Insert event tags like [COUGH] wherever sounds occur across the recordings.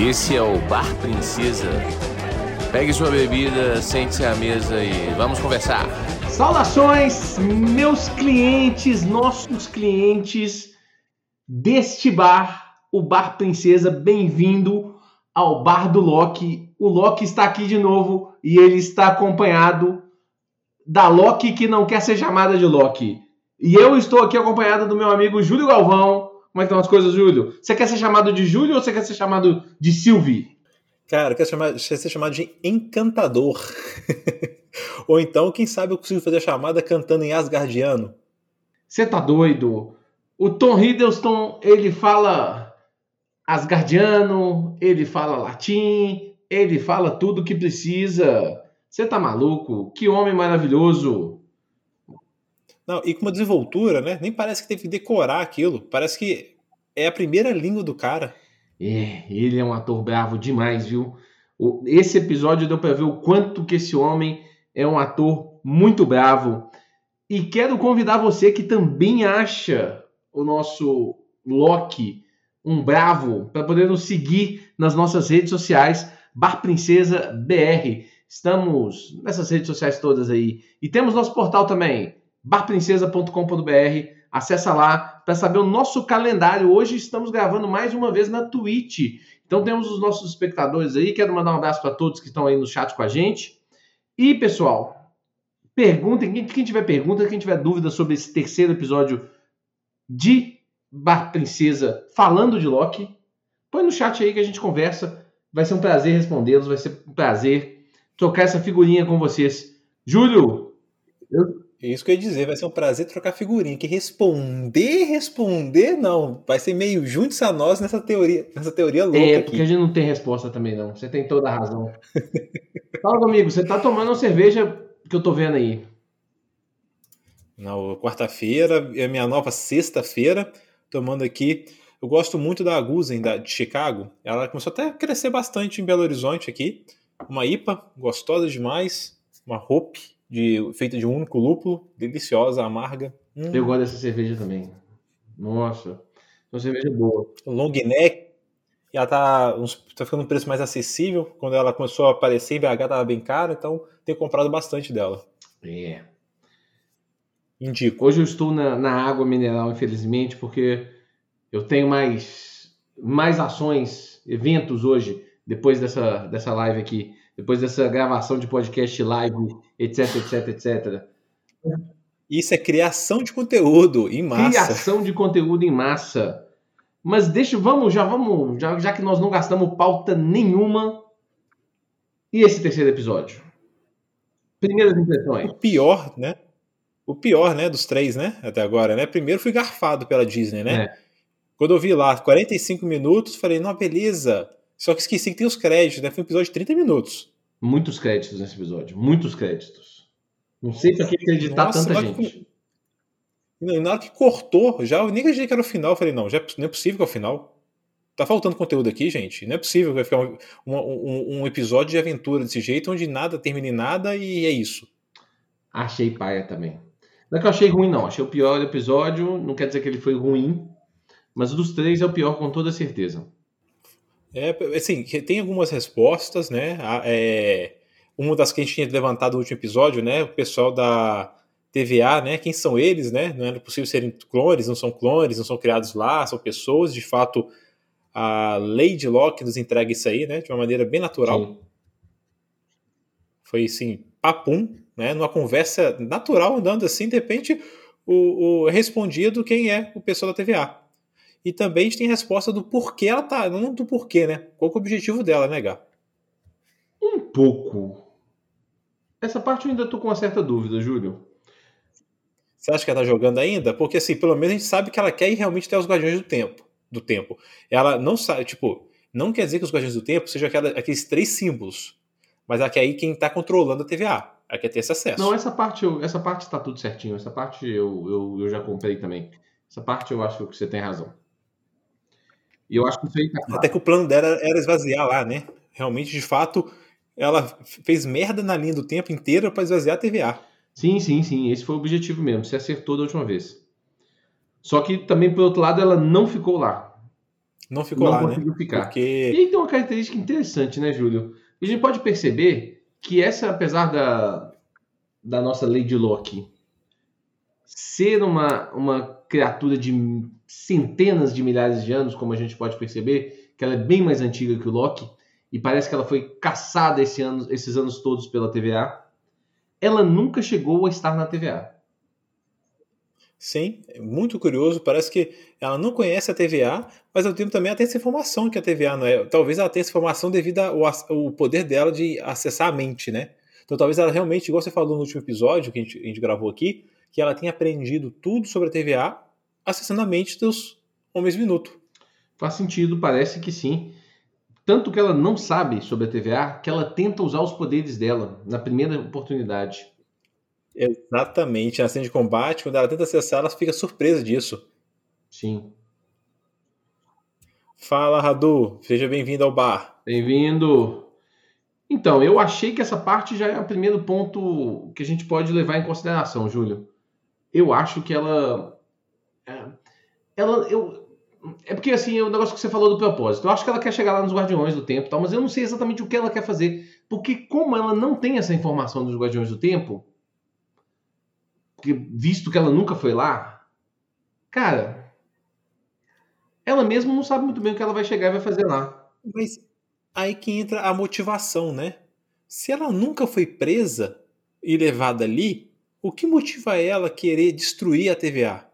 Esse é o Bar Princesa. Pegue sua bebida, sente-se à mesa e vamos conversar. Saudações, meus clientes, nossos clientes deste bar, o Bar Princesa. Bem-vindo ao Bar do Loki. O Loki está aqui de novo e ele está acompanhado da Loki que não quer ser chamada de Loki. E eu estou aqui acompanhado do meu amigo Júlio Galvão. Como é que estão as coisas, Júlio? Você quer ser chamado de Júlio ou você quer ser chamado de Silvi? Cara, quer, chamar, quer ser chamado de encantador. [LAUGHS] ou então, quem sabe eu consigo fazer a chamada cantando em Asgardiano. Você tá doido? O Tom Hiddleston, ele fala Asgardiano, ele fala latim, ele fala tudo que precisa. Você tá maluco? Que homem maravilhoso! Não, e com uma desenvoltura, né? Nem parece que teve que decorar aquilo. Parece que é a primeira língua do cara. É, ele é um ator bravo demais, viu? Esse episódio deu pra ver o quanto que esse homem é um ator muito bravo. E quero convidar você que também acha o nosso Loki um bravo para poder nos seguir nas nossas redes sociais, Bar Princesa BR. Estamos nessas redes sociais todas aí. E temos nosso portal também, barprincesa.com.br. Acessa lá para saber o nosso calendário. Hoje estamos gravando mais uma vez na Twitch. Então temos os nossos espectadores aí. Quero mandar um abraço para todos que estão aí no chat com a gente. E pessoal, perguntem, quem, tiver pergunta, quem tiver dúvida sobre esse terceiro episódio de Bar Princesa falando de Loki, põe no chat aí que a gente conversa. Vai ser um prazer respondê-los, vai ser um prazer trocar essa figurinha com vocês. Júlio, isso que eu ia dizer, vai ser um prazer trocar figurinha. Que responder, responder, não. Vai ser meio juntos a nós nessa teoria, nessa teoria louca. É, porque aqui. a gente não tem resposta também, não. Você tem toda a razão. Fala comigo, você tá tomando uma cerveja que eu tô vendo aí. Na quarta-feira, é minha nova sexta-feira, tomando aqui. Eu gosto muito da Agusen da, de Chicago. Ela começou até a crescer bastante em Belo Horizonte aqui. Uma IPA, gostosa demais. Uma Hope de, feita de um único lúpulo, deliciosa, amarga. Hum. Eu gosto dessa cerveja também. Nossa, uma cerveja boa. Long neck, ela tá, tá ficando um preço mais acessível. Quando ela começou a aparecer em BH, tava bem cara, então tenho comprado bastante dela. É. Indico. Hoje eu estou na, na água mineral, infelizmente, porque eu tenho mais, mais ações, eventos hoje, depois dessa, dessa live aqui depois dessa gravação de podcast live, etc, etc, etc. Isso é criação de conteúdo em massa. Criação de conteúdo em massa. Mas deixa, vamos, já vamos, já, já que nós não gastamos pauta nenhuma. E esse terceiro episódio? Primeiras impressões. O pior, né? O pior, né, dos três, né, até agora, né? Primeiro fui garfado pela Disney, né? É. Quando eu vi lá 45 minutos, falei, não, beleza. Só que esqueci que tem os créditos, né? Foi um episódio de 30 minutos. Muitos créditos nesse episódio, muitos créditos. Não sei pra que acreditar Nossa, tanta gente. Que... E na hora que cortou, já eu nem acreditei que era o final. Eu falei, não, já, não é possível que é o final. Tá faltando conteúdo aqui, gente. Não é possível que vai ficar um, um, um, episódio de aventura desse jeito, onde nada termina em nada e é isso. Achei paia também. Não é que eu achei ruim, não. Achei o pior episódio. Não quer dizer que ele foi ruim. Mas dos três é o pior, com toda certeza. É, assim, tem algumas respostas, né? É, uma das que a gente tinha levantado no último episódio, né? O pessoal da TVA, né? Quem são eles, né? Não é possível serem clones, não são clones, não são criados lá, são pessoas. De fato, a Lady Locke nos entrega isso aí, né? De uma maneira bem natural. Sim. Foi assim, papum, né? Numa conversa natural, andando assim, de repente, o, o respondido quem é o pessoal da TVA. E também a gente tem a resposta do porquê ela tá. Não do porquê, né? Qual é o objetivo dela, né, Gá? Um pouco. Essa parte eu ainda tô com uma certa dúvida, Júlio. Você acha que ela tá jogando ainda? Porque assim, pelo menos a gente sabe que ela quer ir realmente ter os Guardiões do Tempo. Do tempo. Ela não sabe, tipo, não quer dizer que os Guardiões do Tempo sejam aquela, aqueles três símbolos. Mas ela quer ir quem tá controlando a TVA. Ela quer ter esse acesso. Não, essa parte, eu, essa parte tá tudo certinho. Essa parte eu, eu, eu já comprei também. Essa parte eu acho que você tem razão. E eu acho que isso aí tá Até que o plano dela era esvaziar lá, né? Realmente, de fato, ela fez merda na linha do tempo inteira para esvaziar a TVA. Sim, sim, sim. Esse foi o objetivo mesmo. Você acertou da última vez. Só que também, por outro lado, ela não ficou lá. Não ficou não lá, conseguiu né? ficar. Porque E aí tem uma característica interessante, né, Júlio? A gente pode perceber que essa, apesar da, da nossa Lady Locke ser uma, uma criatura de centenas de milhares de anos, como a gente pode perceber, que ela é bem mais antiga que o Loki, e parece que ela foi caçada esse ano, esses anos todos pela TVA, ela nunca chegou a estar na TVA. Sim, é muito curioso. Parece que ela não conhece a TVA, mas ao tempo também ela tem essa informação que a TVA não é. Talvez ela tenha essa informação devido ao ao poder dela de acessar a mente, né? Então talvez ela realmente, igual você falou no último episódio que a gente, a gente gravou aqui, que ela tenha aprendido tudo sobre a TVA acessando a mente dos Homens Minuto. Faz sentido, parece que sim. Tanto que ela não sabe sobre a TVA que ela tenta usar os poderes dela na primeira oportunidade. Exatamente. Na cena de combate, quando ela tenta acessar, ela fica surpresa disso. Sim. Fala, Radu. Seja bem-vindo ao bar. Bem-vindo. Então, eu achei que essa parte já é o primeiro ponto que a gente pode levar em consideração, Júlio. Eu acho que ela. É, Ela. Eu, é porque, assim, é o negócio que você falou do propósito. Eu acho que ela quer chegar lá nos Guardiões do Tempo tal, mas eu não sei exatamente o que ela quer fazer. Porque, como ela não tem essa informação dos Guardiões do Tempo, porque, visto que ela nunca foi lá, cara. Ela mesma não sabe muito bem o que ela vai chegar e vai fazer lá. Mas aí que entra a motivação, né? Se ela nunca foi presa e levada ali, o que motiva ela a querer destruir a TVA?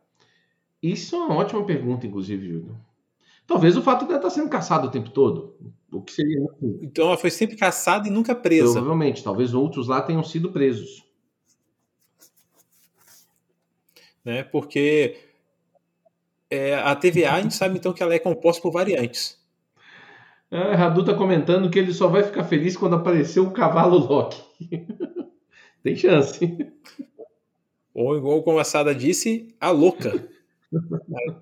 Isso é uma ótima pergunta, inclusive, Júlio. Talvez o fato dela estar sendo caçada o tempo todo. O que seria Então ela foi sempre caçada e nunca presa. Provavelmente. Talvez outros lá tenham sido presos. Né? Porque é, a TVA a gente sabe então que ela é composta por variantes. Ah, Radu tá comentando que ele só vai ficar feliz quando aparecer o cavalo Loki. [LAUGHS] Tem chance. Ou igual como a Sada disse, a louca.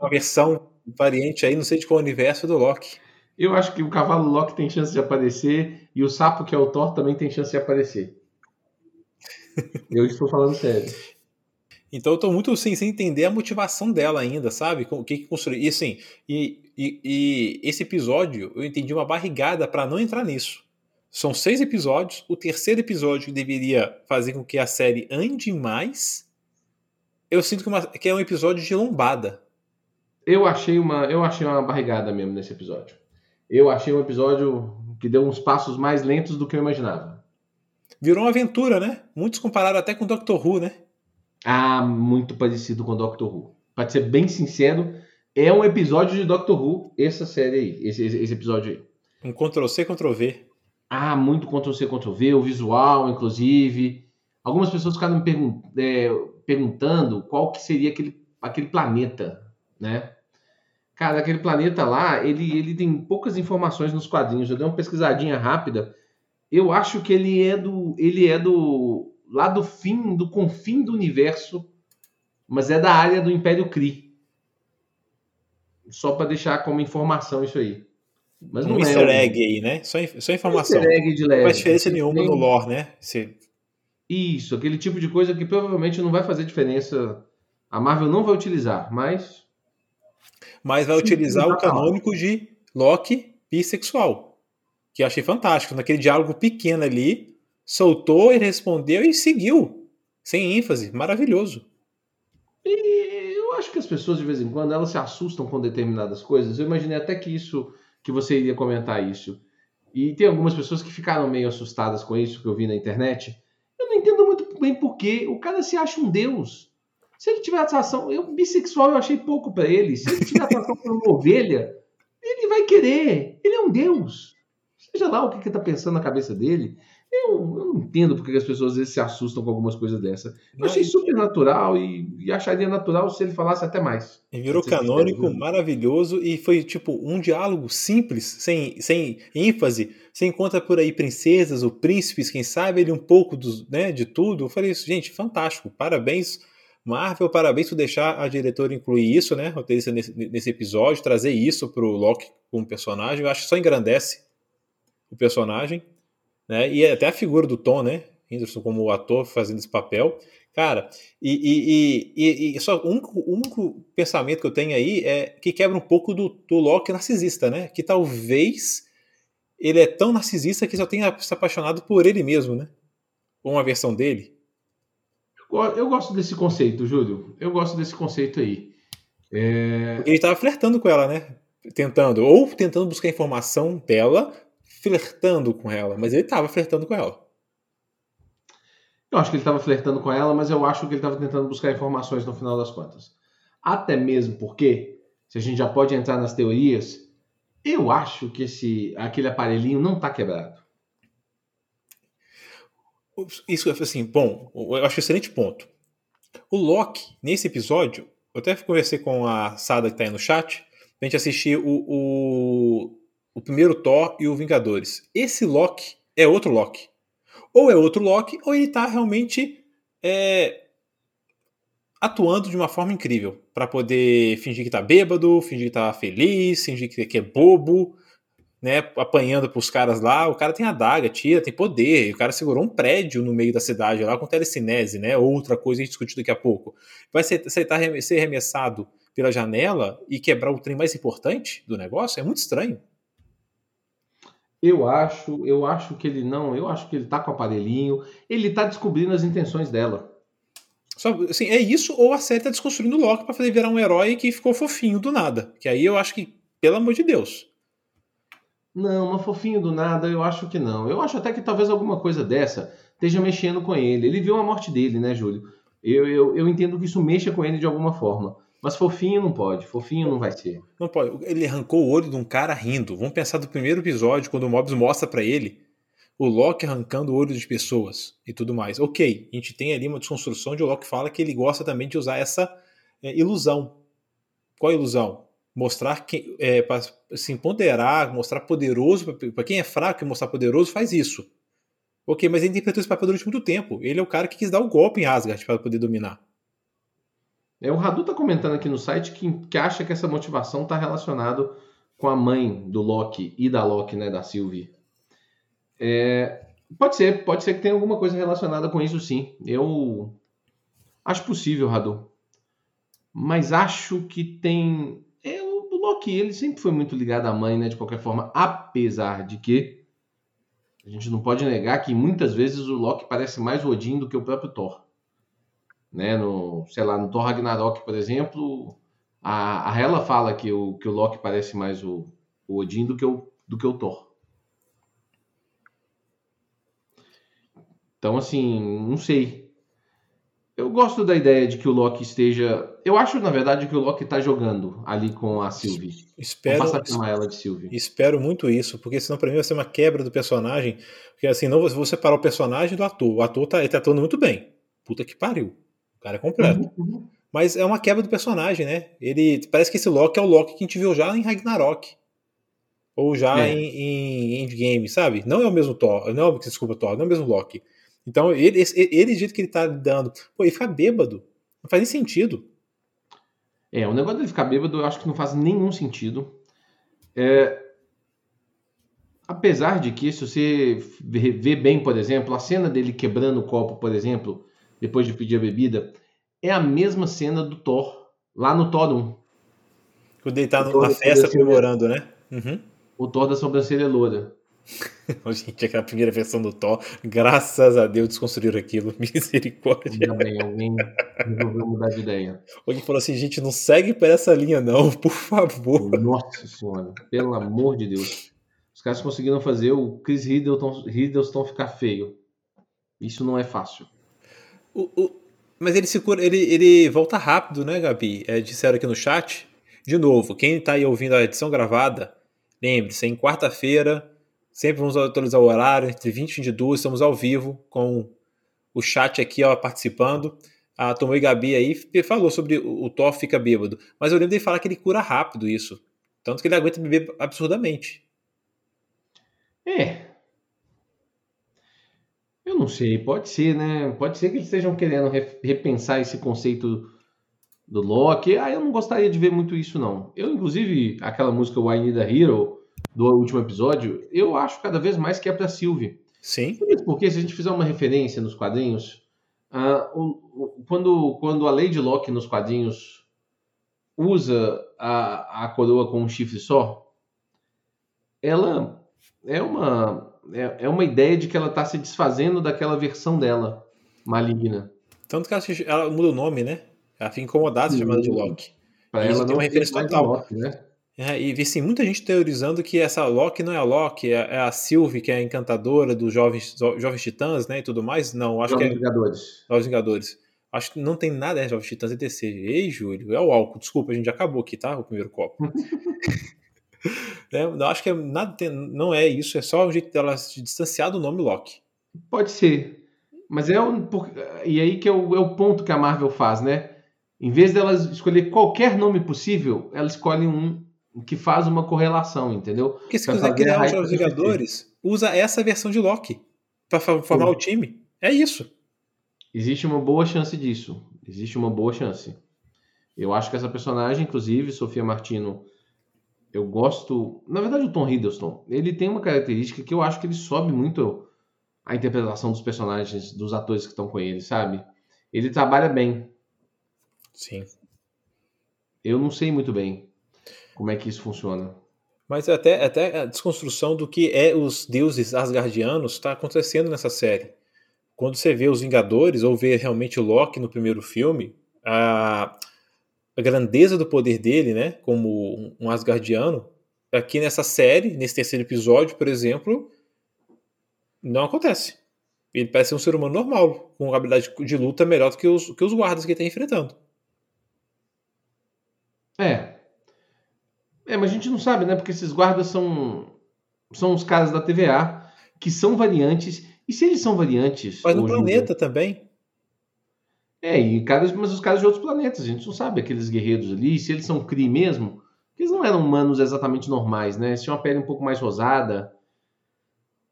Uma versão variante aí, não sei de qual universo do Loki. Eu acho que o cavalo Loki tem chance de aparecer e o sapo, que é o Thor, também tem chance de aparecer. [LAUGHS] Eu estou falando sério. Então eu tô muito assim, sem entender a motivação dela ainda, sabe? O que que construiu. E assim, e, e, e esse episódio eu entendi uma barrigada para não entrar nisso. São seis episódios. O terceiro episódio deveria fazer com que a série ande mais. Eu sinto que, uma- que é um episódio de lombada. Eu achei uma, eu achei uma barrigada mesmo nesse episódio. Eu achei um episódio que deu uns passos mais lentos do que eu imaginava. Virou uma aventura, né? Muitos compararam até com Doctor Who, né? Ah, muito parecido com Doctor Who. Pra ser bem sincero, é um episódio de Doctor Who, essa série aí, esse, esse- episódio aí. Um Ctrl-C, Ctrl-V. Ah, muito Ctrl-C, Ctrl-V, o visual, inclusive. Algumas pessoas ficaram me pergun- é, perguntando qual que seria aquele, aquele planeta, né? Cara, aquele planeta lá, ele, ele tem poucas informações nos quadrinhos. Eu dei uma pesquisadinha rápida. Eu acho que ele é do. Ele é do. lá do fim, do confim do universo, mas é da área do Império Kree. Só para deixar como informação isso aí. Mas Um não easter é egg aí, né? Só, só informação. Easter egg de Não leve. faz diferença nenhuma Tem- no lore, né? Se- Isso, aquele tipo de coisa que provavelmente não vai fazer diferença. A Marvel não vai utilizar, mas mas vai utilizar o canônico de Loki bissexual. Que eu achei fantástico. Naquele diálogo pequeno ali, soltou, ele respondeu e seguiu. Sem ênfase. Maravilhoso. E eu acho que as pessoas, de vez em quando, elas se assustam com determinadas coisas. Eu imaginei até que isso, que você iria comentar isso. E tem algumas pessoas que ficaram meio assustadas com isso que eu vi na internet. Eu não entendo muito bem. O cara se acha um deus. Se ele tiver atração, eu bissexual eu achei pouco pra ele. Se ele tiver atração por uma ovelha, ele vai querer. Ele é um deus. Seja lá o que, que tá pensando na cabeça dele. Eu, eu não entendo porque as pessoas às vezes se assustam com algumas coisas dessa. Eu Não, achei super natural e, e acharia natural se ele falasse até mais. E virou canônico, maravilhoso, e foi tipo um diálogo simples, sem, sem ênfase. Você encontra por aí princesas ou príncipes, quem sabe ele um pouco dos, né, de tudo. Eu falei isso, gente, fantástico, parabéns, Marvel, parabéns por deixar a diretora incluir isso, né, roteirista nesse, nesse episódio, trazer isso pro Loki como personagem. Eu acho que só engrandece o personagem, né, e até a figura do Tom, né, Henderson como ator fazendo esse papel. Cara, e, e, e, e só o único, único, pensamento que eu tenho aí é que quebra um pouco do, do Loki narcisista, né? Que talvez ele é tão narcisista que só tenha se apaixonado por ele mesmo, né? Ou uma versão dele. Eu gosto desse conceito, Júlio. Eu gosto desse conceito aí. É... Ele estava flertando com ela, né? Tentando, ou tentando buscar informação dela, flertando com ela, mas ele estava flertando com ela. Eu acho que ele estava flertando com ela, mas eu acho que ele estava tentando buscar informações no final das contas. Até mesmo porque, se a gente já pode entrar nas teorias, eu acho que esse aquele aparelhinho não está quebrado. Isso, assim, bom, eu acho um excelente ponto. O Loki, nesse episódio, eu até conversei com a Sada que está aí no chat, pra gente assistir o, o, o primeiro Thor e o Vingadores. Esse Loki é outro Loki. Ou é outro Loki, ou ele está realmente é, atuando de uma forma incrível. para poder fingir que tá bêbado, fingir que tá feliz, fingir que é bobo, né? Apanhando pros caras lá. O cara tem adaga, tira, tem poder. O cara segurou um prédio no meio da cidade lá com telecinese, né? Outra coisa a gente discutir daqui a pouco. Vai aceitar ser arremessado pela janela e quebrar o trem mais importante do negócio? É muito estranho. Eu acho, eu acho que ele não, eu acho que ele tá com o aparelhinho, ele tá descobrindo as intenções dela. Só, assim, é isso ou a série tá desconstruindo o Loki para fazer virar um herói que ficou fofinho do nada. Que aí eu acho que, pelo amor de Deus. Não, mas fofinho do nada, eu acho que não. Eu acho até que talvez alguma coisa dessa esteja mexendo com ele. Ele viu a morte dele, né, Júlio? Eu, eu, eu entendo que isso mexa com ele de alguma forma. Mas fofinho não pode, fofinho não vai ser. Não pode. Ele arrancou o olho de um cara rindo. Vamos pensar do primeiro episódio, quando o Mobius mostra para ele o Loki arrancando o olho de pessoas e tudo mais. Ok, a gente tem ali uma desconstrução de o Loki fala que ele gosta também de usar essa é, ilusão. Qual ilusão? Mostrar que, é, para assim, ponderar, mostrar poderoso. Para quem é fraco e mostrar poderoso, faz isso. Ok, mas ele interpretou esse papel durante muito tempo. Ele é o cara que quis dar o golpe em Asgard para poder dominar. É, o Radu está comentando aqui no site que, que acha que essa motivação está relacionado com a mãe do Loki e da Loki, né, da Sylvie. É, pode ser, pode ser que tenha alguma coisa relacionada com isso, sim. Eu acho possível, Radu. Mas acho que tem. É, o Loki, ele sempre foi muito ligado à mãe, né? De qualquer forma, apesar de que a gente não pode negar que muitas vezes o Loki parece mais o Odin do que o próprio Thor né? No, sei lá, no Thor Ragnarok, por exemplo, a, a Hela fala que o, que o Loki parece mais o, o Odin do que o, do que o Thor. Então, assim, não sei. Eu gosto da ideia de que o Loki esteja. Eu acho, na verdade, que o Loki está jogando ali com a Sylvie. Espero, Vou passar chamar ela de Sylvie. Espero muito isso, porque senão para mim vai ser uma quebra do personagem. Porque assim, não vou separar o personagem do ator. O ator tá, ele tá atuando muito bem. Puta que pariu cara é completo. Uhum, uhum. Mas é uma quebra do personagem, né? Ele parece que esse Loki é o Loki que a gente viu já em Ragnarok. Ou já é. em, em, Endgame, sabe? Não é o mesmo Thor. Não, desculpa, Thor, não é o mesmo Loki. Então, ele, esse, ele, do jeito que ele tá dando. Pô, ele fica bêbado. Não faz nem sentido. É, o negócio dele ficar bêbado eu acho que não faz nenhum sentido. É, apesar de que, se você vê bem, por exemplo, a cena dele quebrando o copo, por exemplo, depois de pedir a bebida, é a mesma cena do Thor, lá no Thor 1. Quando ele tá na festa comemorando, né? Uhum. O Thor da sobrancelha loura. [LAUGHS] Gente, aquela primeira versão do Thor, graças a Deus desconstruíram aquilo, [LAUGHS] misericórdia. Ainda bem, alguém resolveu mudar de ideia. Alguém falou assim, gente, não segue por essa linha não, [LAUGHS] por favor. Nossa senhora, pelo amor de Deus. Os caras conseguiram fazer o Chris Hiddleston, Hiddleston ficar feio. Isso não é fácil. O, o, mas ele se cura, ele, ele volta rápido, né, Gabi? É, disseram aqui no chat. De novo, quem está aí ouvindo a edição gravada, lembre-se, em quarta-feira, sempre vamos atualizar o horário, entre 20 e 22, estamos ao vivo com o chat aqui ó, participando. A Tomou e Gabi aí falou sobre o, Thor fica bêbado. Mas eu lembro dele falar que ele cura rápido isso. Tanto que ele aguenta beber absurdamente. É, eu não sei, pode ser, né? Pode ser que eles estejam querendo repensar esse conceito do Loki. Ah, eu não gostaria de ver muito isso, não. Eu, inclusive, aquela música Why Need a Hero, do último episódio, eu acho cada vez mais que é pra Sylvie. Sim. Porque se a gente fizer uma referência nos quadrinhos, o, o, quando, quando a Lady Locke nos quadrinhos usa a, a coroa com um chifre só, ela é uma, é, é uma ideia de que ela está se desfazendo daquela versão dela maligna. Tanto que ela, ela muda o nome, né? Ela fica incomodada chamada de Loki. Pra ela não uma referência total. Loki, né? É, e assim, muita gente teorizando que essa Loki não é a Loki, é, é a Sylvie, que é a encantadora dos jovens, jovens titãs, né? E tudo mais. Não, acho Jovens que é. Vingadores. Jovens Vingadores. Acho que não tem nada é Jovens Titãs e DC. Ei, Júlio, é o álcool. Desculpa, a gente já acabou aqui, tá? O primeiro copo. [LAUGHS] [LAUGHS] é, eu acho que é, nada tem, não é isso, é só o jeito dela se distanciar do nome Loki. Pode ser. Mas é um. E aí que é o, é o ponto que a Marvel faz, né? Em vez dela escolher qualquer nome possível, ela escolhe um que faz uma correlação, entendeu? Porque se quiser criar os Vingadores, usa essa versão de Loki para formar o time. É isso. Existe uma boa chance disso. Existe uma boa chance. Eu acho que essa personagem, inclusive, Sofia Martino, eu gosto. Na verdade, o Tom Hiddleston, ele tem uma característica que eu acho que ele sobe muito a interpretação dos personagens, dos atores que estão com ele, sabe? Ele trabalha bem. Sim. Eu não sei muito bem como é que isso funciona. Mas até, até a desconstrução do que é os deuses asgardianos está acontecendo nessa série. Quando você vê os Vingadores ou vê realmente o Loki no primeiro filme, a, a grandeza do poder dele, né, como um asgardiano, aqui nessa série, nesse terceiro episódio, por exemplo, não acontece. Ele parece ser um ser humano normal, com habilidade de luta melhor do que os, que os guardas que ele está enfrentando. É. É, mas a gente não sabe, né? Porque esses guardas são, são os caras da TVA, que são variantes. E se eles são variantes. Mas no planeta também. É, e caras, mas os caras de outros planetas, a gente não sabe aqueles guerreiros ali, se eles são Kree mesmo. Eles não eram humanos exatamente normais, né? Eles tinham uma pele um pouco mais rosada.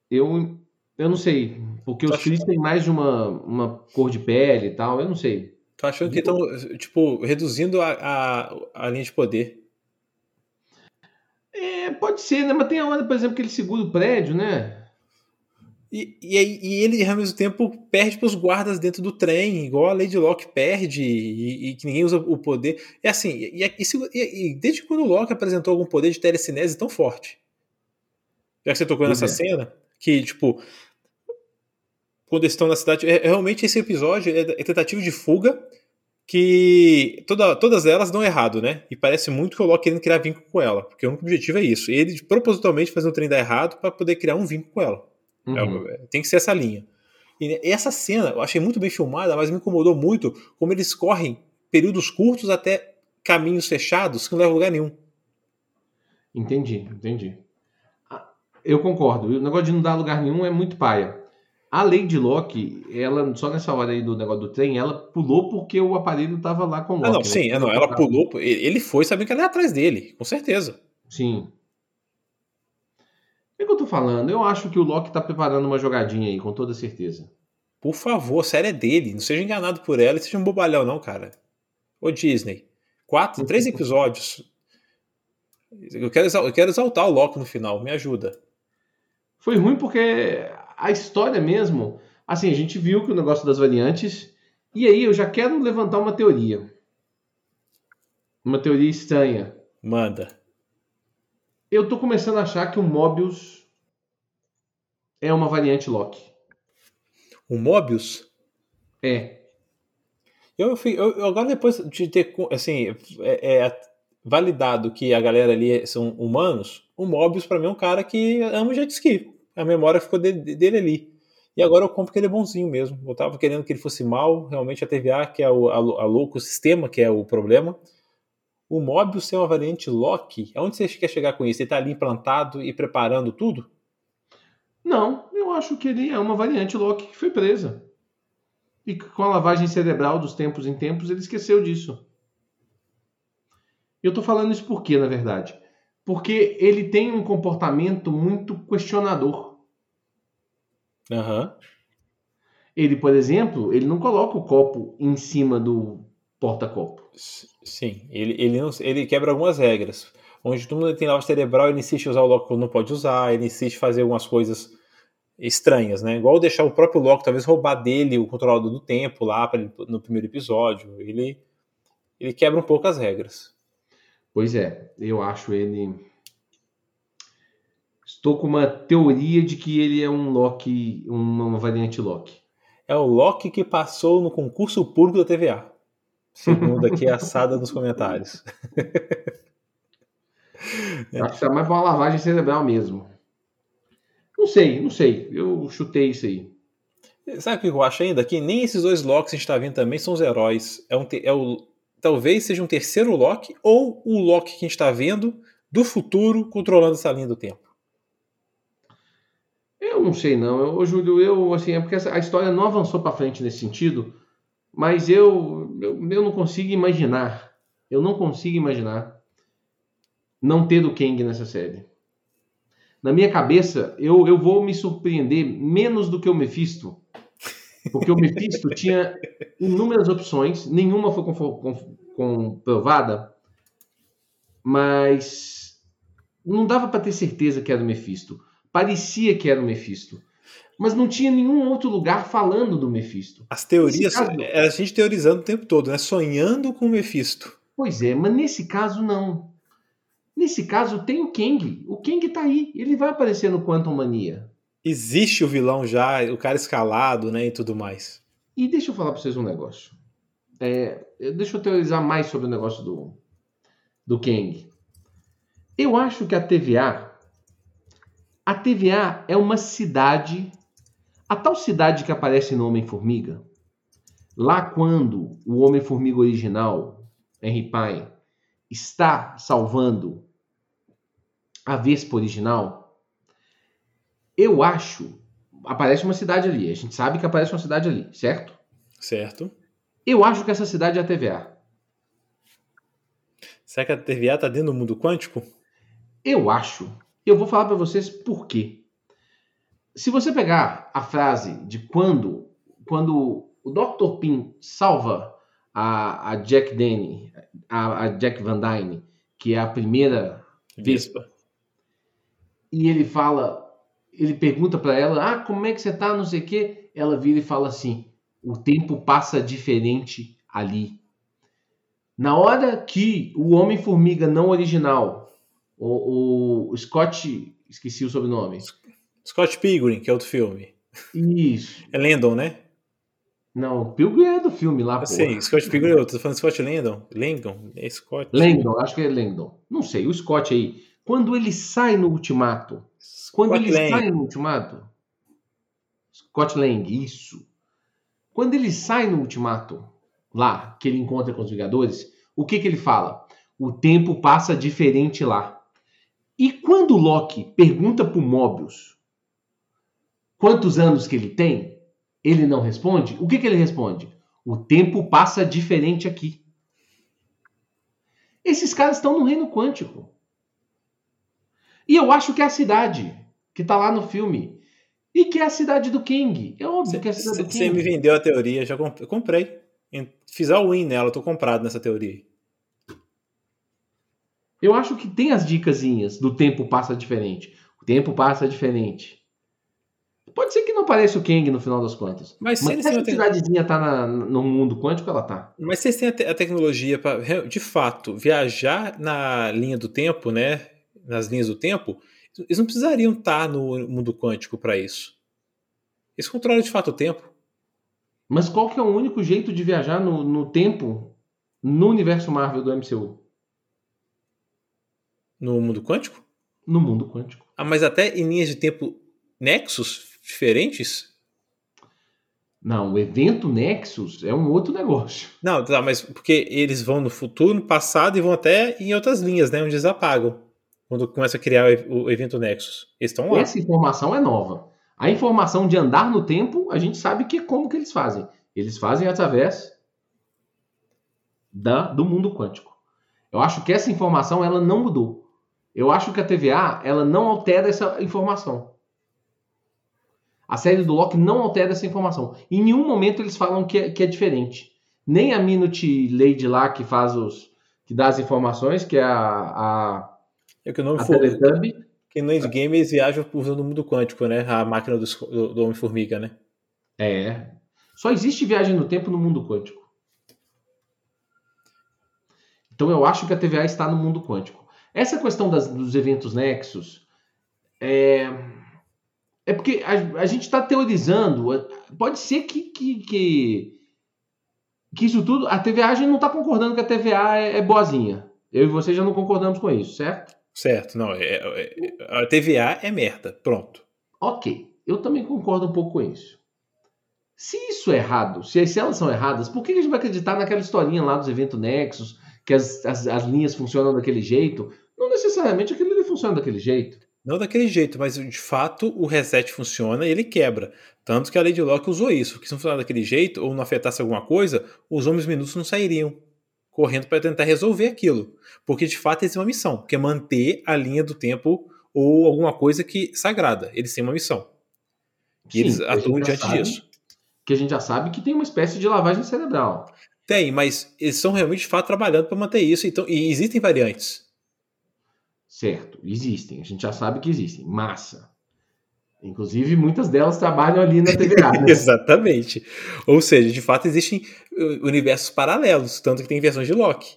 Eu, eu não sei. Porque os Kree têm mais de uma, uma cor de pele e tal, eu não sei. Tô achando que estão, tipo, reduzindo a, a, a linha de poder. É, pode ser, né? Mas tem a hora, por exemplo, que ele segura o prédio, né? E, e, e ele, ao mesmo tempo, perde para os guardas dentro do trem, igual a Lady Locke perde, e, e que ninguém usa o poder. É assim, e, desde quando o Locke apresentou algum poder de telecinese tão forte? Já que você tocou nessa é. cena, que, tipo, quando eles estão na cidade, é, realmente esse episódio é, é tentativa de fuga, que toda, todas elas dão errado, né? E parece muito que o Loki querendo criar vínculo com ela, porque o único objetivo é isso. Ele propositalmente faz o trem dar errado para poder criar um vínculo com ela. Uhum. É, tem que ser essa linha. E essa cena eu achei muito bem filmada, mas me incomodou muito como eles correm períodos curtos até caminhos fechados que não levam a lugar nenhum. Entendi, entendi. Ah, eu concordo. O negócio de não dar lugar nenhum é muito paia. A Lady Locke, ela, só nessa hora aí do negócio do trem, ela pulou porque o aparelho estava lá com o Loki. Ah, não, sim, né? não, ela pulou. Ele foi sabendo que ela ia atrás dele, com certeza. Sim. O que eu tô falando? Eu acho que o Loki tá preparando uma jogadinha aí, com toda certeza. Por favor, a série é dele. Não seja enganado por ela e seja um bobalhão, não, cara. Ô Disney. Quatro, três [LAUGHS] episódios. Eu quero, eu quero exaltar o Loki no final, me ajuda. Foi ruim porque a história mesmo, assim, a gente viu que o negócio das variantes, e aí eu já quero levantar uma teoria. Uma teoria estranha. Manda. Eu tô começando a achar que o Mobius é uma variante Loki. O Mobius? É. Eu, eu, agora depois de ter assim é, é, validado que a galera ali são humanos, o Mobius para mim é um cara que ama jet ski a memória ficou dele, dele ali. E agora eu compro que ele é bonzinho mesmo. Eu tava querendo que ele fosse mal, realmente a TVA, que é o, a, a louco, o sistema que é o problema. O Mobius é uma variante Loki. Aonde você quer chegar com isso? Ele tá ali implantado e preparando tudo? Não, eu acho que ele é uma variante Loki que foi presa. E com a lavagem cerebral dos tempos em tempos, ele esqueceu disso. Eu tô falando isso por quê, na verdade? Porque ele tem um comportamento muito questionador. Uhum. Ele, por exemplo, ele não coloca o copo em cima do porta-copo. Sim, ele, ele, não, ele quebra algumas regras. Onde todo mundo tem lavagem cerebral, ele insiste em usar o loco não pode usar, ele insiste em fazer algumas coisas estranhas, né? Igual deixar o próprio Loki talvez roubar dele o controlador do tempo lá pra, no primeiro episódio. Ele, ele quebra um pouco as regras. Pois é, eu acho ele. Estou com uma teoria de que ele é um Loki, uma variante Loki. É o Loki que passou no concurso público da TVA. Segundo aqui a assada nos comentários. [LAUGHS] Acho que tá mais pra uma lavagem cerebral mesmo. Não sei, não sei. Eu chutei isso aí. Sabe o que eu acho ainda? Que nem esses dois Locks que a gente tá vendo também são os heróis. É, um, é o, talvez seja um terceiro Loki ou o Loki que a gente tá vendo do futuro controlando essa linha do tempo. Eu não sei não. Eu, Júlio, eu assim, é porque a história não avançou para frente nesse sentido, mas eu, eu eu não consigo imaginar. Eu não consigo imaginar não ter o Kang nessa série. Na minha cabeça, eu, eu vou me surpreender menos do que o Mephisto. Porque o Mephisto [LAUGHS] tinha inúmeras opções, nenhuma foi comprovada, mas não dava para ter certeza que era o Mephisto. Parecia que era o Mephisto. Mas não tinha nenhum outro lugar falando do Mephisto. As teorias, caso, é a gente teorizando o tempo todo, né? Sonhando com o Mephisto. Pois é, mas nesse caso não. Nesse caso, tem o Kang. O Kang tá aí. Ele vai aparecer no Quantum Mania. Existe o vilão já, o cara escalado, né? E tudo mais. E deixa eu falar pra vocês um negócio. É, deixa eu teorizar mais sobre o negócio do, do Kang. Eu acho que a TVA. A TVA é uma cidade. A tal cidade que aparece no Homem-Formiga. Lá quando o Homem-Formiga original, Henry Pine, está salvando a Vespa original, eu acho. Aparece uma cidade ali. A gente sabe que aparece uma cidade ali, certo? Certo. Eu acho que essa cidade é a TVA. Será que a TVA está dentro do mundo quântico? Eu acho. Eu vou falar para vocês por quê. Se você pegar a frase de quando, quando o Dr. Pym salva a, a Jack Denny, a, a, Jack Van Dyne, que é a primeira Vespa, e ele fala, ele pergunta para ela, ah, como é que você tá, não sei o quê, ela vira e fala assim, o tempo passa diferente ali. Na hora que o Homem-Formiga não original, o, o Scott, esqueci o sobrenome. Scott Pilgrim, que é outro filme. Isso. É Landon, né? Não, o Pilgrim é do filme lá, pô. Sim, Scott Pilgrim, eu tô falando Scott Landon. Landon, é Scott. Landon, acho que é Landon. Não sei, o Scott aí. Quando ele sai no ultimato. Quando Scott ele Lang. sai no ultimato. Scott Lang, isso. Quando ele sai no ultimato, lá, que ele encontra com os Vingadores, o que, que ele fala? O tempo passa diferente lá. E quando o Loki pergunta pro Mobius quantos anos que ele tem, ele não responde, o que, que ele responde? O tempo passa diferente aqui. Esses caras estão no reino quântico. E eu acho que é a cidade que está lá no filme. E que é a cidade do King. É óbvio cê, que é a cidade cê, do King. Você me vendeu a teoria, já comp comprei. Fiz a win nela, tô comprado nessa teoria. Eu acho que tem as dicasinhas do tempo passa diferente. O tempo passa diferente. Pode ser que não pareça o Kang no final das contas. Mas, Mas se essa cidadezinha tá na, no mundo quântico, ela tá. Mas vocês têm a, te a tecnologia para, de fato, viajar na linha do tempo, né? Nas linhas do tempo, eles não precisariam estar tá no mundo quântico para isso. Eles controlam de fato o tempo. Mas qual que é o único jeito de viajar no, no tempo no universo Marvel do MCU? No mundo quântico? No mundo quântico. Ah, mas até em linhas de tempo Nexus diferentes? Não, o evento Nexus é um outro negócio. Não, tá, mas porque eles vão no futuro, no passado e vão até em outras linhas, né? Onde eles apagam. Quando começa a criar o evento Nexus. Eles estão lá. Essa informação é nova. A informação de andar no tempo, a gente sabe que como que eles fazem. Eles fazem através da, do mundo quântico. Eu acho que essa informação ela não mudou. Eu acho que a TVA ela não altera essa informação. A série do Loki não altera essa informação. Em nenhum momento eles falam que é, que é diferente. Nem a Minute Lady lá que faz os. que dá as informações, que é a. a é que o nome a foi. Que no endgame eles viajam usando o mundo quântico, né? A máquina do, do, do Homem-Formiga, né? É. Só existe viagem no tempo no mundo quântico. Então eu acho que a TVA está no mundo quântico. Essa questão das, dos eventos nexos é, é porque a, a gente está teorizando. Pode ser que, que, que, que, isso tudo. A TVA a gente não está concordando que a TVA é, é boazinha. Eu e você já não concordamos com isso, certo? Certo, não. É, é, a TVA é merda. Pronto. Ok. Eu também concordo um pouco com isso. Se isso é errado, se as células são erradas, por que a gente vai acreditar naquela historinha lá dos eventos nexos, que as, as, as linhas funcionam daquele jeito? Não necessariamente aquilo ali funciona daquele jeito. Não daquele jeito, mas de fato o reset funciona e ele quebra. Tanto que a Lady Locke usou isso, que se não funcionar daquele jeito ou não afetasse alguma coisa, os homens minutos não sairiam correndo para tentar resolver aquilo. Porque de fato eles têm uma missão, que é manter a linha do tempo ou alguma coisa que sagrada. Eles têm uma missão. E Sim, eles atuam diante sabe, disso. Que a gente já sabe que tem uma espécie de lavagem cerebral. Tem, mas eles estão realmente de fato trabalhando para manter isso. Então, e existem variantes. Certo, existem. A gente já sabe que existem. Massa. Inclusive, muitas delas trabalham ali na TVA. Né? [LAUGHS] Exatamente. Ou seja, de fato, existem uh, universos paralelos, tanto que tem versões de Loki.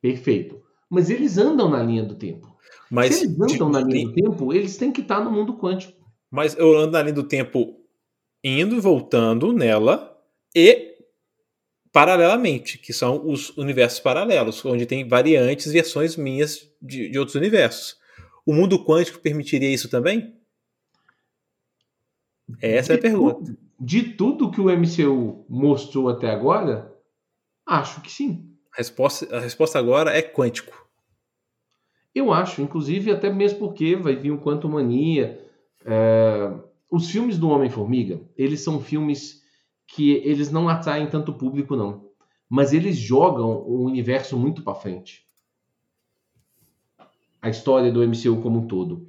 Perfeito. Mas eles andam na linha do tempo. Mas, Se eles andam na linha do tempo, eles têm que estar no mundo quântico. Mas eu ando na linha do tempo indo e voltando nela e paralelamente, que são os universos paralelos, onde tem variantes, versões minhas de, de outros universos. O mundo quântico permitiria isso também? Essa de é a pergunta. Tudo, de tudo que o MCU mostrou até agora, acho que sim. A resposta, a resposta agora é quântico. Eu acho, inclusive, até mesmo porque vai vir o Quantum Mania. É... Os filmes do Homem-Formiga, eles são filmes que eles não atraem tanto público, não. Mas eles jogam o universo muito para frente. A história do MCU como um todo.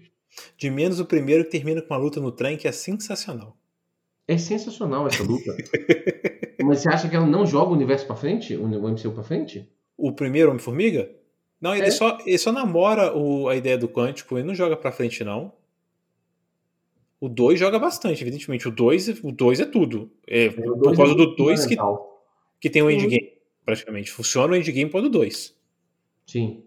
De menos o primeiro que termina com uma luta no trem que é sensacional. É sensacional essa luta. [LAUGHS] Mas você acha que ela não joga o universo para frente? O MCU para frente? O primeiro Homem-Formiga? Não, ele, é? só, ele só namora o, a ideia do quântico, ele não joga para frente, não. O 2 joga bastante, evidentemente. O 2 o dois é tudo. É, por causa é do 2 que, que tem o endgame, praticamente. Funciona o endgame por do 2. Sim.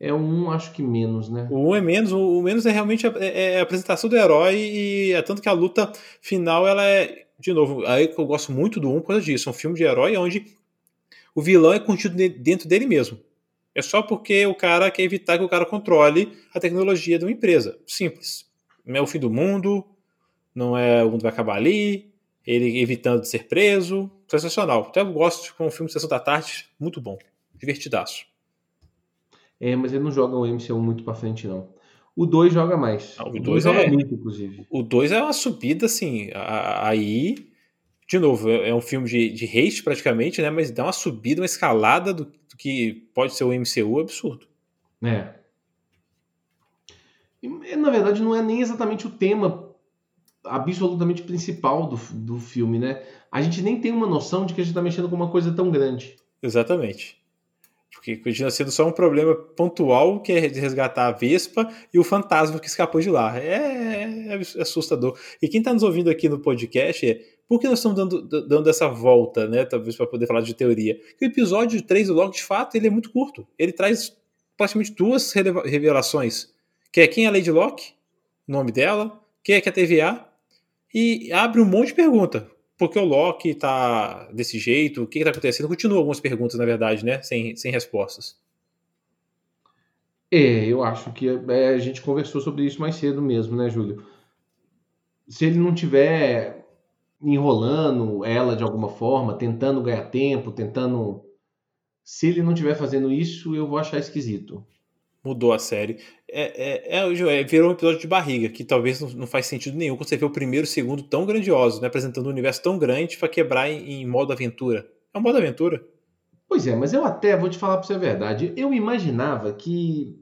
É um, acho que menos, né? O um é menos, o menos é realmente a, é, é a apresentação do herói e é tanto que a luta final ela é, de novo, aí que eu gosto muito do um por causa disso. É um filme de herói onde o vilão é contido dentro dele mesmo. É só porque o cara quer evitar que o cara controle a tecnologia de uma empresa. Simples. Não é o fim do mundo, não é o mundo vai acabar ali, ele evitando de ser preso. Sensacional. Até eu gosto com um filme de Sessão da Tarde, muito bom. Divertidaço. É, mas ele não joga o MCU muito pra frente, não. O 2 joga mais. Não, o 2 é muito, inclusive. O 2 é uma subida, assim, aí. De novo, é, é um filme de, de hate praticamente, né? Mas dá uma subida, uma escalada do, do que pode ser o MCU absurdo. É. E, na verdade, não é nem exatamente o tema absolutamente principal do, do filme, né? A gente nem tem uma noção de que a gente tá mexendo com uma coisa tão grande. Exatamente. Porque continua sendo só um problema pontual, que é resgatar a Vespa e o fantasma que escapou de lá. É, é, é assustador. E quem está nos ouvindo aqui no podcast é por que nós estamos dando, dando essa volta, né? Talvez para poder falar de teoria. o episódio 3 do Log, de fato, ele é muito curto. Ele traz praticamente duas revelações. Que é quem é a Lady Locke, o nome dela, quem é que é a TVA, e abre um monte de pergunta por que o Loki está desse jeito? O que está acontecendo? Continua algumas perguntas, na verdade, né? Sem, sem respostas. É, eu acho que é, a gente conversou sobre isso mais cedo mesmo, né, Júlio? Se ele não tiver enrolando ela de alguma forma, tentando ganhar tempo, tentando. Se ele não estiver fazendo isso, eu vou achar esquisito mudou a série. É, é, é, virou um episódio de barriga, que talvez não, não, faz sentido nenhum quando você vê o primeiro e o segundo tão grandiosos, né, apresentando um universo tão grande para quebrar em, em, modo aventura. É um modo aventura. Pois é, mas eu até vou te falar para você a verdade. Eu imaginava que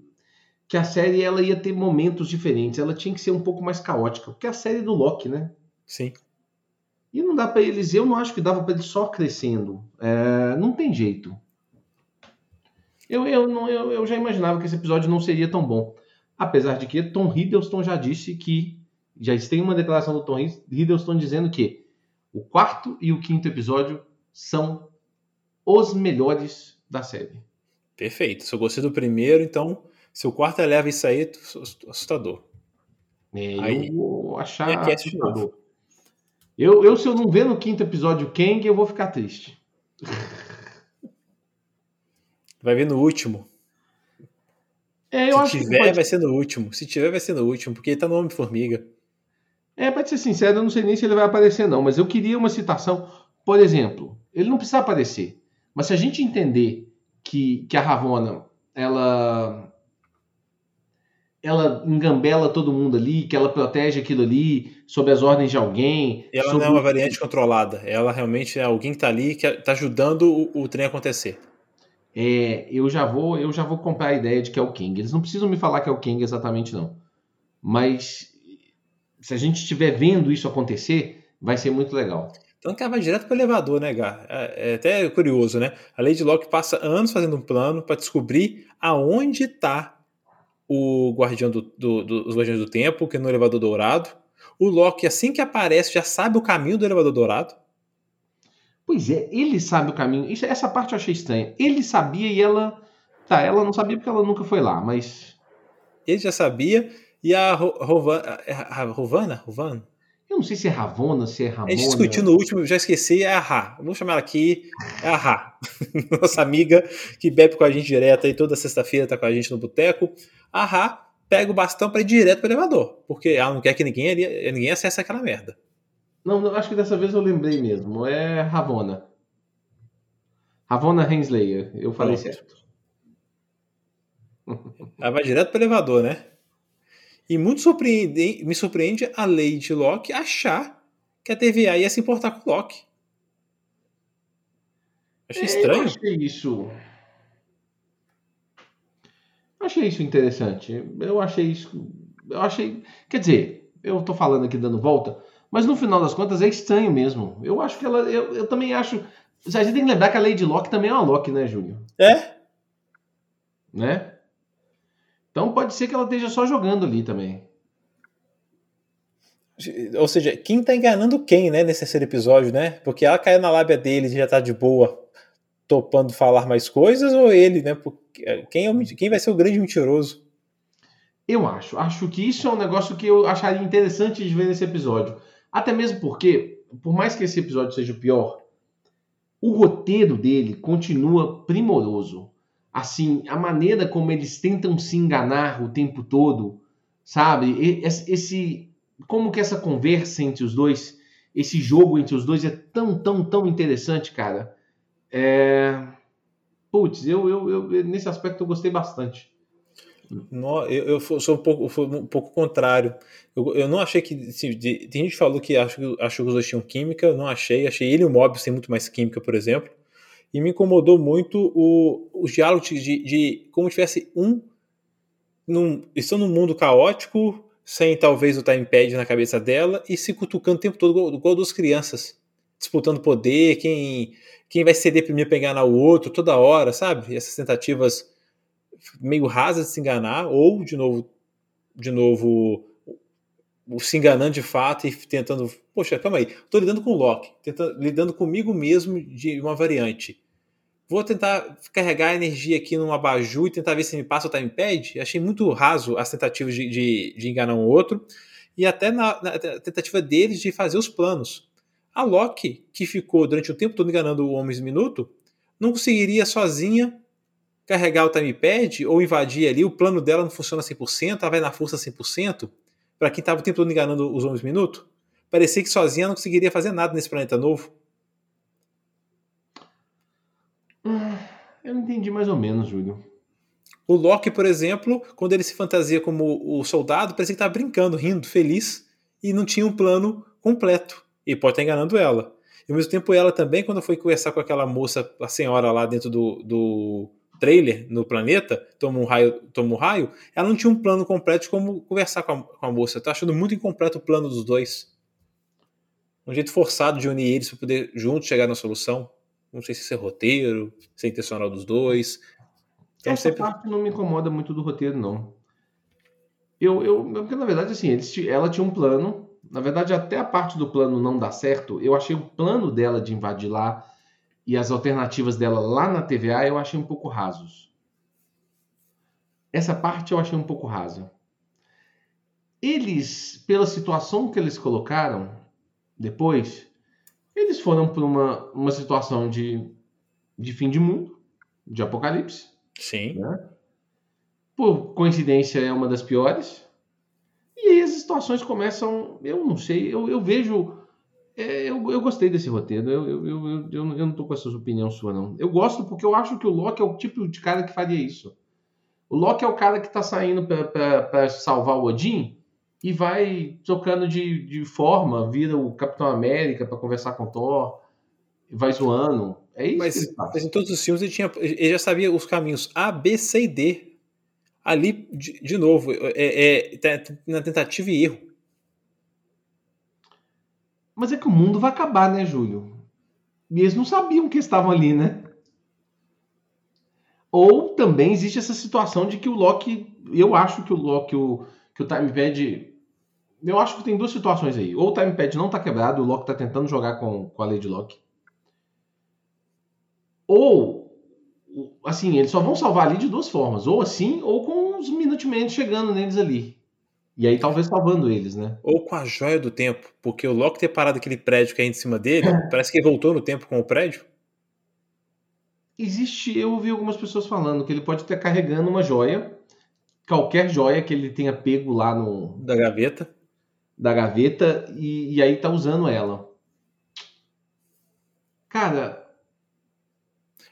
que a série ela ia ter momentos diferentes, ela tinha que ser um pouco mais caótica, porque é a série do Loki, né? Sim. E não dá para eles, eu não acho que dava para eles só crescendo. É, não tem jeito. Eu, eu, não, eu, eu já imaginava que esse episódio não seria tão bom. Apesar de que Tom Hiddleston já disse que já tem uma declaração do Tom Hiddleston dizendo que o quarto e o quinto episódio são os melhores da série. Perfeito. Se eu gostei do primeiro, então, se o quarto eleva isso aí, assustador. É, aí, eu vou achar é assustador. Eu, eu, se eu não ver no quinto episódio Kang, eu vou ficar triste. Vai ver no último. É, eu Se acho tiver, pode... vai ser no último. Se tiver, vai ser no último, porque ele tá no Homem-Formiga. É, pra ser sincero, eu não sei nem se ele vai aparecer, não. Mas eu queria uma citação. Por exemplo, ele não precisa aparecer. Mas se a gente entender que, que a Ravonna, ela ela engambela todo mundo ali, que ela protege aquilo ali sob as ordens de alguém. Ela não é uma variante controlada. Ela realmente é alguém que está ali que está ajudando o, o, trem a acontecer. É, eu já vou, eu já vou comprar a ideia de que é o King. Eles não precisam me falar que é o King exatamente não. Mas se a gente estiver vendo isso acontecer, vai ser muito legal. Então ela vai direto para o elevador, né, Gá? É, é, até curioso, né? A Lady Locke passa anos fazendo um plano para descobrir aonde está o Guardião do, do, do, os Guardiões do Tempo, que é no elevador dourado. O Loki, assim que aparece, já sabe o caminho do elevador dourado. Pois é, ele sabe o caminho. Isso, essa parte eu achei estranha. Ele sabia e ela. Tá, ela não sabia porque ela nunca foi lá, mas. Ele já sabia. E a Rovana. A Rovana? Rovana? Eu não sei se é Ravona, se é Ramona. A gente discutiu no último, já esqueci, é a Rá. Vamos chamar ela aqui, é a Rá. [LAUGHS] Nossa amiga que bebe com a gente direto aí toda sexta-feira, tá com a gente no boteco. A Rá pega o bastão para ir direto pro elevador, porque ela não quer que ninguém, ninguém acesse aquela merda. Não, não, acho que dessa vez eu lembrei mesmo. É Ravona. Ravona Henslayer. Eu falei Pronto. certo. [LAUGHS] Ela vai direto pro elevador, né? E muito surpreende, me surpreende a Lady Locke achar que a TVA ia se importar com o Locke. Achei é, estranho. Eu achei isso. Eu achei isso interessante. Eu achei isso. Eu achei. Quer dizer, eu tô falando aqui dando volta, mas no final das contas é estranho mesmo. Eu acho que ela. Eu, eu também acho. A gente tem que lembrar que a Lady Locke também é uma Locke, né, Júlio? É? Né? Então pode ser que ela esteja só jogando ali também. Ou seja, quem tá enganando quem, né, nesse terceiro episódio, né? Porque ela caiu na lábia dele e já tá de boa, topando falar mais coisas, ou ele, né? Porque quem, é o, quem vai ser o grande mentiroso? Eu acho. Acho que isso é um negócio que eu acharia interessante de ver nesse episódio. Até mesmo porque, por mais que esse episódio seja o pior, o roteiro dele continua primoroso assim, a maneira como eles tentam se enganar o tempo todo, sabe? Esse como que essa conversa entre os dois, esse jogo entre os dois é tão, tão, tão interessante, cara. É... Putz, eu, eu, eu, nesse aspecto eu gostei bastante. No, eu, eu sou um pouco, um pouco contrário. Eu, eu não achei que. Assim, tem gente que falou que achou, que os dois tinham química, eu não achei. Achei ele e o Mobius têm muito mais química, por exemplo e me incomodou muito o, os diálogos de, de como tivesse um num, estão num mundo caótico, sem talvez o timepad na cabeça dela e se cutucando o tempo todo igual, igual duas crianças, disputando poder, quem quem vai ceder primeiro enganar o outro toda hora, sabe? Essas tentativas meio rasas de se enganar ou de novo de novo se enganando de fato e tentando, poxa, calma aí, estou lidando com o Loki, tentando, lidando comigo mesmo de uma variante. Vou tentar carregar a energia aqui num abajur e tentar ver se me passa o timepad. Achei muito raso as tentativas de, de, de enganar um outro e até na, na, tentativa deles de fazer os planos. A Loki, que ficou durante o tempo todo enganando o Homens Minuto, não conseguiria sozinha carregar o timepad ou invadir ali. O plano dela não funciona 100%, ela vai na força 100% para quem estava o tempo todo enganando os homens minuto, parecia que sozinha não conseguiria fazer nada nesse planeta novo. Ah, eu entendi mais ou menos, Júlio. O Loki, por exemplo, quando ele se fantasia como o soldado, parecia que estava brincando, rindo, feliz, e não tinha um plano completo. E pode estar enganando ela. E ao mesmo tempo, ela também, quando foi conversar com aquela moça, a senhora lá dentro do, do trailer no planeta, toma um raio, toma um raio, ela não tinha um plano completo de como conversar com a, com a moça. Eu tô achando muito incompleto o plano dos dois. Um jeito forçado de unir eles para poder juntos chegar na solução. Não sei se isso é roteiro, se é intencional dos dois. Então, Essa sempre... parte não me incomoda muito do roteiro, não. Eu, eu, porque na verdade, assim, eles, ela tinha um plano. Na verdade, até a parte do plano não dar certo, eu achei o plano dela de invadir lá e as alternativas dela lá na TVA eu achei um pouco rasos. Essa parte eu achei um pouco rasa. Eles, pela situação que eles colocaram depois, eles foram para uma, uma situação de, de fim de mundo, de apocalipse. Sim. Né? Por coincidência, é uma das piores. E aí as situações começam. Eu não sei, eu, eu vejo. É, eu, eu gostei desse roteiro. Eu, eu, eu, eu, não tô com essa opinião sua, não. Eu gosto porque eu acho que o Loki é o tipo de cara que faria isso. O Loki é o cara que tá saindo para salvar o Odin e vai trocando de, de forma, vira o Capitão América para conversar com o Thor, vai zoando. É isso mas, que. Mas em todos os filmes ele, tinha, ele já sabia os caminhos A, B, C e D. Ali, de, de novo, é, é, tá na tentativa e erro. Mas é que o mundo vai acabar, né, Júlio? E eles não sabiam que estavam ali, né? Ou também existe essa situação de que o Loki. Eu acho que o Loki, o, que o Timepad. Eu acho que tem duas situações aí. Ou o Timepad não tá quebrado, o Loki tá tentando jogar com, com a Lady Loki. Ou, assim, eles só vão salvar ali de duas formas. Ou assim, ou com os Minutemen chegando neles ali. E aí talvez salvando eles, né? Ou com a joia do tempo. Porque o Loki ter parado aquele prédio que é em cima dele, [LAUGHS] parece que ele voltou no tempo com o prédio existe, eu ouvi algumas pessoas falando que ele pode estar carregando uma joia, qualquer joia que ele tenha pego lá no da gaveta, da gaveta e, e aí tá usando ela. Cara,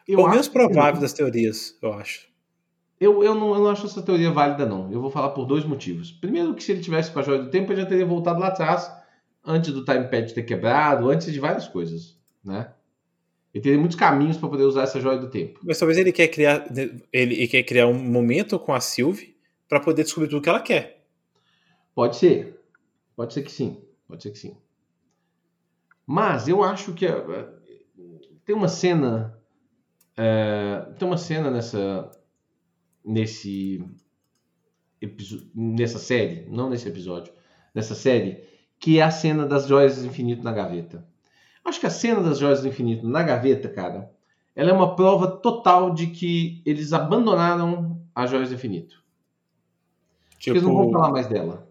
eu o menos provável que... das teorias, eu acho. Eu, eu, não, eu não acho essa teoria válida, não. Eu vou falar por dois motivos. Primeiro, que se ele tivesse com a joia do tempo, ele já teria voltado lá atrás, antes do timepad ter quebrado, antes de várias coisas, né? Ele teria muitos caminhos para poder usar essa joia do tempo. Mas talvez ele quer criar, ele, ele quer criar um momento com a Sylvie para poder descobrir tudo que ela quer. Pode ser. Pode ser que sim. Pode ser que sim. Mas eu acho que uh, tem uma cena. Uh, tem uma cena nessa. Nesse. Nessa série. Não nesse episódio. Nessa série. Que é a cena das joias do infinito na gaveta. Acho que a cena das joias do infinito na gaveta, cara, ela é uma prova total de que eles abandonaram as joias do infinito. Tipo, eles não vão falar mais dela.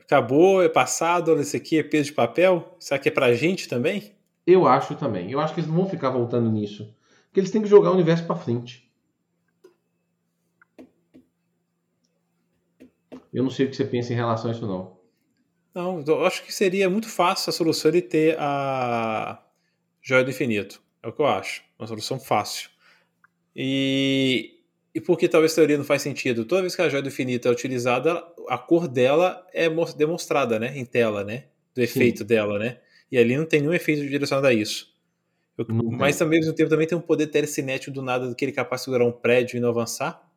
Acabou, é passado, olha, isso aqui é peso de papel? Será que é pra gente também? Eu acho também. Eu acho que eles não vão ficar voltando nisso. Porque eles têm que jogar o universo pra frente. Eu não sei o que você pensa em relação a isso, não. Não, eu acho que seria muito fácil a solução de ter a Joia do Infinito. É o que eu acho. Uma solução fácil. E, e por que talvez a teoria não faz sentido? Toda vez que a Joia do Infinito é utilizada, a cor dela é demonstrada né, em tela, né? Do efeito Sim. dela, né? E ali não tem nenhum efeito direcionado a isso. Eu, mas também, ao mesmo tempo, também tem um poder telecinético do nada, que ele é capaz de segurar um prédio e não avançar.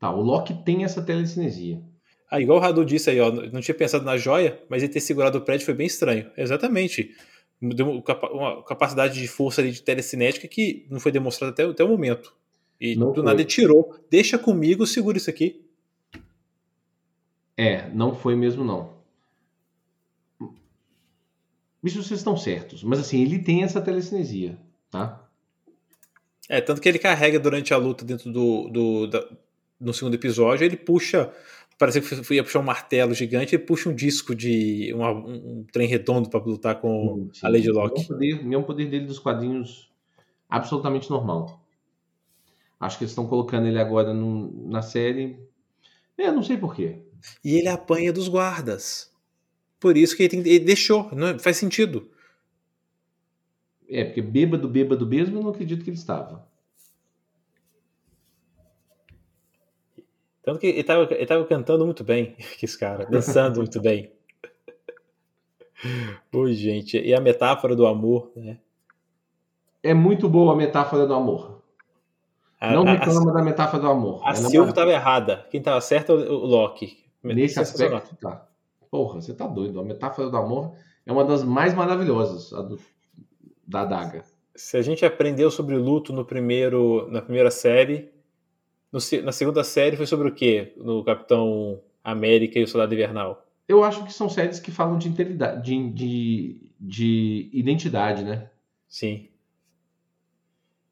Tá, o Loki tem essa telecinesia. Ah, igual o Radu disse aí, ó, não tinha pensado na joia, mas ele ter segurado o prédio foi bem estranho. Exatamente. Deu uma capacidade de força ali de telecinética que não foi demonstrada até, até o momento. E não do foi. nada ele tirou. Deixa comigo, segura isso aqui. É, não foi mesmo não. Isso vocês estão certos. Mas assim, ele tem essa telecinesia, tá? É, tanto que ele carrega durante a luta dentro do, do da, no segundo episódio, ele puxa parece que ia puxar um martelo gigante e puxa um disco de um, um, trem redondo para lutar com sim, a Lady Locke. O mesmo poder dele dos quadrinhos absolutamente normal. Acho que eles estão colocando ele agora no, na série. É, não sei porquê. E ele apanha dos guardas. Por isso que ele, tem, ele deixou. Não é, faz sentido. É, porque bêbado, bêbado mesmo, eu não acredito que ele estava. Tanto que ele tava, ele tava cantando muito bem, [LAUGHS] que esse cara, dançando muito bem. Oi, gente. E a metáfora do amor, né? É muito boa a metáfora do amor. A, não reclama da metáfora do amor. A Silvia estava errada. Quem estava certo é o Loki. Nesse aspecto, tá. Porra, você tá doido. A metáfora do amor é uma das mais maravilhosas do, da Daga. Se a gente aprendeu sobre luto no primeiro, na primeira série, no, na segunda série foi sobre o quê? No Capitão América e o Soldado Invernal? Eu acho que são séries que falam de, integridade, de, de, de identidade, né? Sim.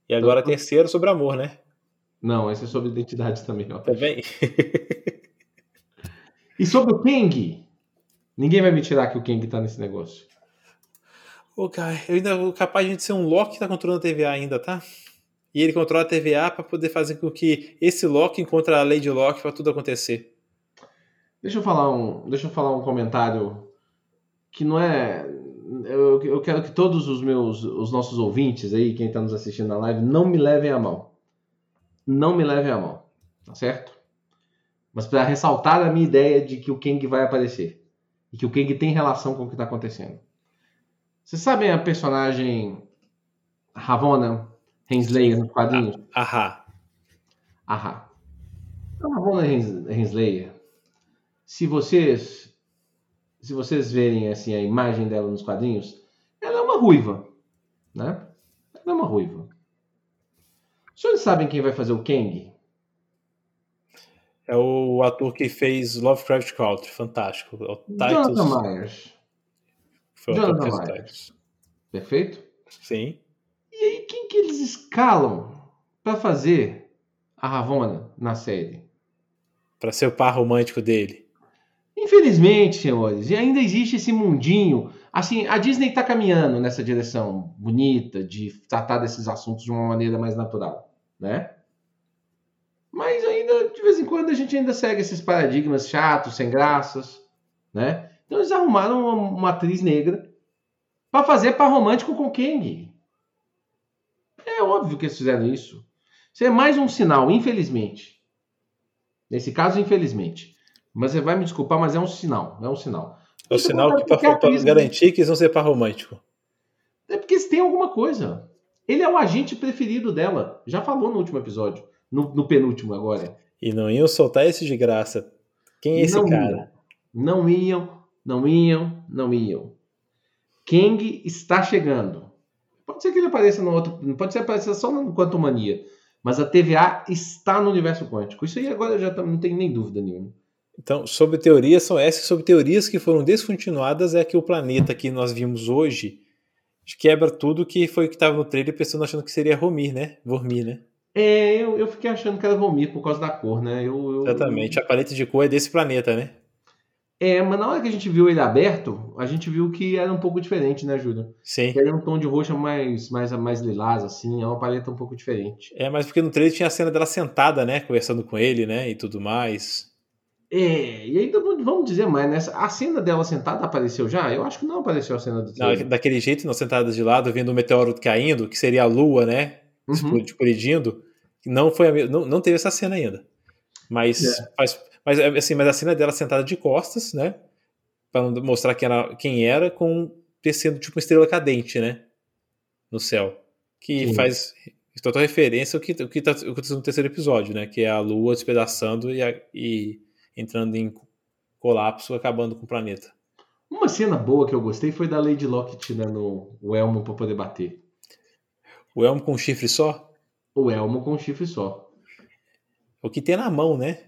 E agora Então- terceiro sobre amor, né? Não, esse é sobre identidade também. Ó. Também. [LAUGHS] E sobre o Kang? Ninguém vai me tirar que o Kang tá nesse negócio. Ô, cara, eu ainda vou capaz de ser um Loki que tá controlando a TVA ainda, tá? E ele controla a TVA pra poder fazer com que esse Loki encontre a Lady Loki pra tudo acontecer. Deixa eu falar um, deixa eu falar um comentário que não é. Eu, eu quero que todos os meus, os nossos ouvintes aí, quem está nos assistindo na live, não me levem a mão. Não me levem a mão, tá certo? Mas para ressaltar a minha ideia de que o Kang vai aparecer e que o Kang tem relação com o que está acontecendo. Vocês sabem a personagem Ravonna Henslayer nos quadrinhos? Ahá. Ahá. A Ravonna Hens- Henslayer, se vocês se vocês verem assim a imagem dela nos quadrinhos, ela é uma ruiva, né? Ela é uma ruiva. Os senhores sabem quem vai fazer o Kang? É o ator que fez Lovecraft Country, fantástico. É o Titus. Jonathan Myers. Foi Jonathan Myers. Perfeito? Sim. E aí, quem que eles escalam para fazer a Ravonna na série? Pra ser o par romântico dele. Infelizmente, senhores, e ainda existe esse mundinho. Assim, a Disney está caminhando nessa direção bonita de tratar desses assuntos de uma maneira mais natural, né? Mas ainda, de vez em quando, a gente ainda segue esses paradigmas chatos, sem graças, né? Então eles arrumaram uma, uma atriz negra para fazer par romântico com Kang. É óbvio que eles fizeram isso. Isso é mais um sinal, infelizmente. Nesse caso, infelizmente. Mas você vai me desculpar, mas é um sinal. É um sinal. É o Você sinal que pra, que a pra atriz- garantir que eles vão ser par romântico. É porque eles têm alguma coisa. Ele é o agente preferido dela. Já falou no último episódio. No, no penúltimo agora. E não iam soltar esse de graça. Quem é esse não cara? Iam. Não iam, não iam, não iam. Kang está chegando. Pode ser que ele apareça no outro. Pode ser que apareça só no Quantum Mania. Mas a TVA está no universo quântico. Isso aí agora já tá- não tem nem dúvida nenhuma. Então, sobre teorias são essas. Sobre teorias que foram descontinuadas é que o planeta que nós vimos hoje quebra tudo que foi o que estava no trailer, pensando achando que seria Romir, né? Vormir, né? É, eu, eu fiquei achando que era Vomir por causa da cor, né? Eu, eu- Exatamente. A paleta de cor é desse planeta, né? É, mas na hora que a gente viu ele aberto, a gente viu que era um pouco diferente, né, Júlio? Sim. Que era um tom de roxa mais, mais, mais lilás, assim, é uma paleta um pouco diferente. É, mas porque no trailer tinha a cena dela sentada, né? Conversando com ele, né? E tudo mais. É, e ainda vamos dizer mais, né? A cena dela sentada apareceu já? Eu acho que não apareceu a cena do Não, trailer. daquele jeito, não sentada de lado, vendo o meteoro caindo, que seria a lua, né? Uhum. Colidindo. Não, foi a não, não teve essa cena ainda. Mas, É. mas, mas, assim, mas a cena dela sentada de costas, né? Pra mostrar quem era, quem era com descendo tipo uma estrela cadente, né? No céu. Que Sim. faz total referência ao que, o que tá acontecendo no terceiro episódio, né? Que é a lua despedaçando e, a- e entrando em colapso, acabando com o planeta. Uma cena boa que eu gostei foi da Lady Lockett, né, no o Elmo pra poder bater. O elmo com um chifre só, O Elmo com um chifre só. é o que tem na mão, né?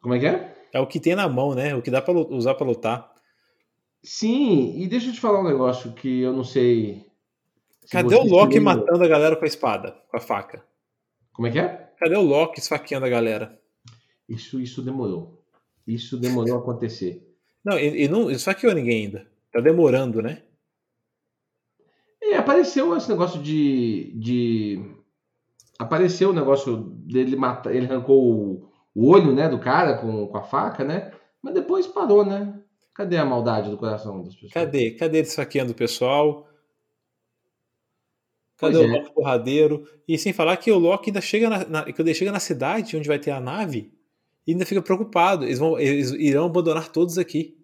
Como é que é? É o que tem na mão, né? O que dá pra lu- usar pra lutar. Sim, e deixa eu te falar um negócio que eu não sei. se Cadê o Loki matando a galera com a espada, com a faca? Como é que é? Cadê o Loki esfaqueando a galera? Isso, isso demorou. Isso demorou a acontecer. Não, ele, ele não esfaqueou ninguém ainda. Tá demorando, né? É, apareceu esse negócio de. de... Apareceu o negócio dele matar. Ele arrancou o, olho né, do cara com, com a faca, né? Mas depois parou, né? Cadê a maldade do coração das pessoas? Cadê? Cadê ele esfaqueando o pessoal? Cadê Pois o é. Loki porradeiro? E sem falar que o Loki ainda chega na, na- quando ele chega na cidade onde vai ter a nave, e ainda fica preocupado. Eles, vão, eles irão abandonar todos aqui.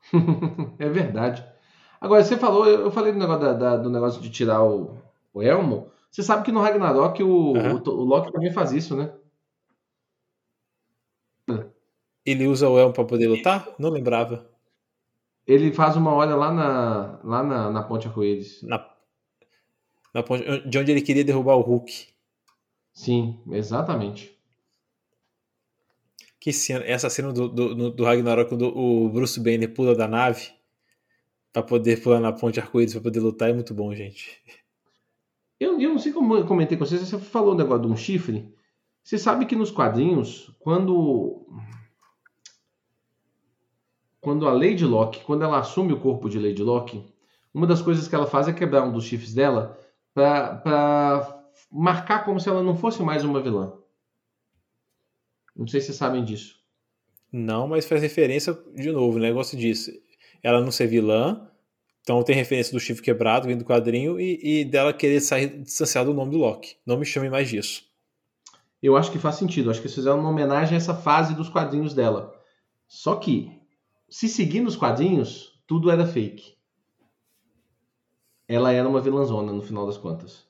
[LAUGHS] é verdade. Agora, você falou, eu eu falei do negócio, da- da- do negócio de tirar o, o elmo. Você sabe que no Ragnarok o, Aham. o, o Loki também faz isso, né? Ele usa o elmo pra poder lutar? Não lembrava. Ele faz uma hora lá na, lá na, na Ponte Arco-Íris. Na, na ponte, de onde ele queria derrubar o Hulk. Sim, exatamente. Que cena, essa cena do, do, do Ragnarok, quando o Bruce Banner pula da nave para poder pular na ponte arco-íris para poder lutar, é muito bom, gente. Eu, eu não sei como eu comentei com vocês, você falou o negócio de um chifre. Você sabe que nos quadrinhos, quando. Quando a Lady Locke, quando ela assume o corpo de Lady Locke, uma das coisas que ela faz é quebrar um dos chifres dela para marcar como se ela não fosse mais uma vilã. Não sei se vocês sabem disso. Não, mas faz referência de novo, o negócio disso. Ela não ser vilã, então tem referência do chifre quebrado vindo do quadrinho e, e, dela querer sair distanciada do nome do Loki. Não me chame mais disso. Eu acho que faz sentido. Acho que eles fizeram uma homenagem a essa fase dos quadrinhos dela. Só que, se seguir nos quadrinhos, tudo era fake. Ela era uma vilãzona no final das contas.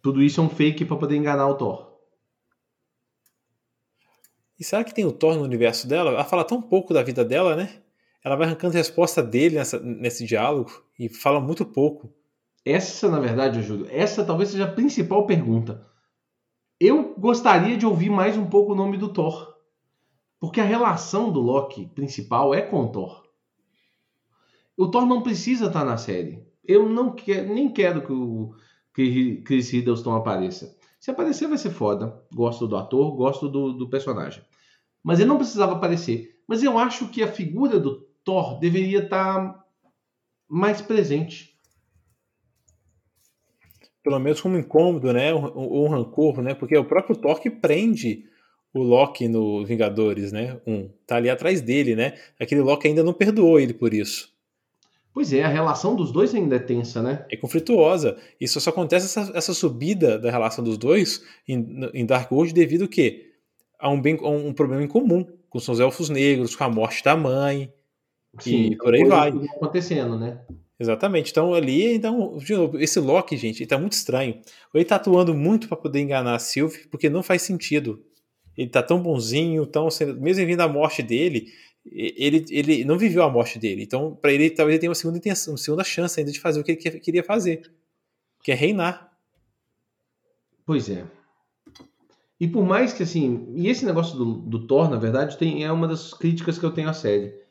Tudo isso é um fake para poder enganar o Thor. E será que tem o Thor no universo dela? Ela fala tão pouco da vida dela, né? Ela vai arrancando resposta dele nessa, nesse diálogo e fala muito pouco. Essa, na verdade, Júlio, essa talvez seja a principal pergunta. Eu gostaria de ouvir mais um pouco o nome do Thor. Porque a relação do Loki principal é com o Thor. O Thor não precisa estar na série. Eu não quero, nem quero que o Chris Hiddleston apareça. Se aparecer vai ser foda. Gosto do ator, gosto do, do personagem. Mas ele não precisava aparecer. Mas eu acho que a figura do Thor deveria estar mais presente. Pelo menos como incômodo, né? Ou um rancor, né? Porque é o próprio Thor que prende o Loki no Vingadores, né? Um tá ali atrás dele, né? Aquele Loki ainda não perdoou ele por isso. Pois é, a relação dos dois ainda é tensa, né? É conflituosa. Isso só acontece essa, essa subida da relação dos dois em, em Dark World devido que a um, bem, a um problema em comum com os elfos negros, com a morte da mãe Sim, e por aí vai. acontecendo, né? Exatamente. Então ali, então, de novo, esse Loki, gente, ele tá muito estranho. Ele tá atuando muito para poder enganar a Sylvie, porque não faz sentido. Ele tá tão bonzinho, tão mesmo vindo a morte dele, ele, ele não viveu a morte dele. Então, para ele, talvez ele tenha uma segunda intenção, uma segunda chance ainda de fazer o que ele queria fazer, que é reinar. Pois é. E por mais que assim, e esse negócio do, do Thor, na verdade, tem, é uma das críticas que eu tenho à série.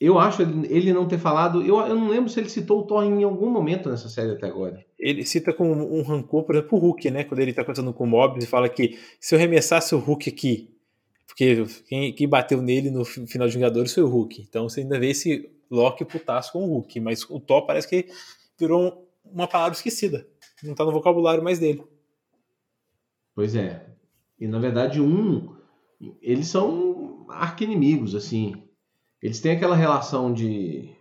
Eu acho ele, não ter falado. Eu, eu não lembro se ele citou o Thor em algum momento nessa série até agora. Ele cita com um rancor, por exemplo, o Hulk, né? Quando ele tá conversando com o Mobius e fala que se eu remessasse o Hulk aqui porque quem, quem, bateu nele no final de Vingadores foi o Hulk. Então você ainda vê esse Loki putaço com o Hulk. Mas o Thor parece que virou uma palavra esquecida. Não tá no vocabulário mais dele. Pois é. E na verdade, um. Eles são arqui-inimigos, assim. Eles têm aquela relação de,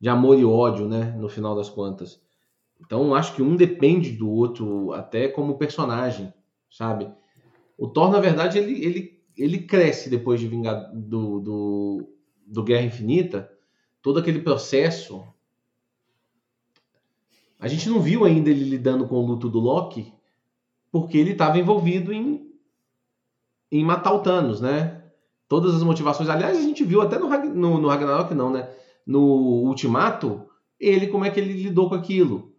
de amor e ódio, né? No final das contas. Então acho que um depende do outro, até como personagem, sabe? O Thor, na verdade, ele, ele ele cresce depois de vingar do, do, do Guerra Infinita, todo aquele processo. A gente não viu ainda ele lidando com o luto do Loki, porque ele estava envolvido em, em matar o Thanos, né? Todas as motivações. Aliás, a gente viu até no, no, no Ragnarok, não, né? No Ultimato, ele como é que ele lidou com aquilo.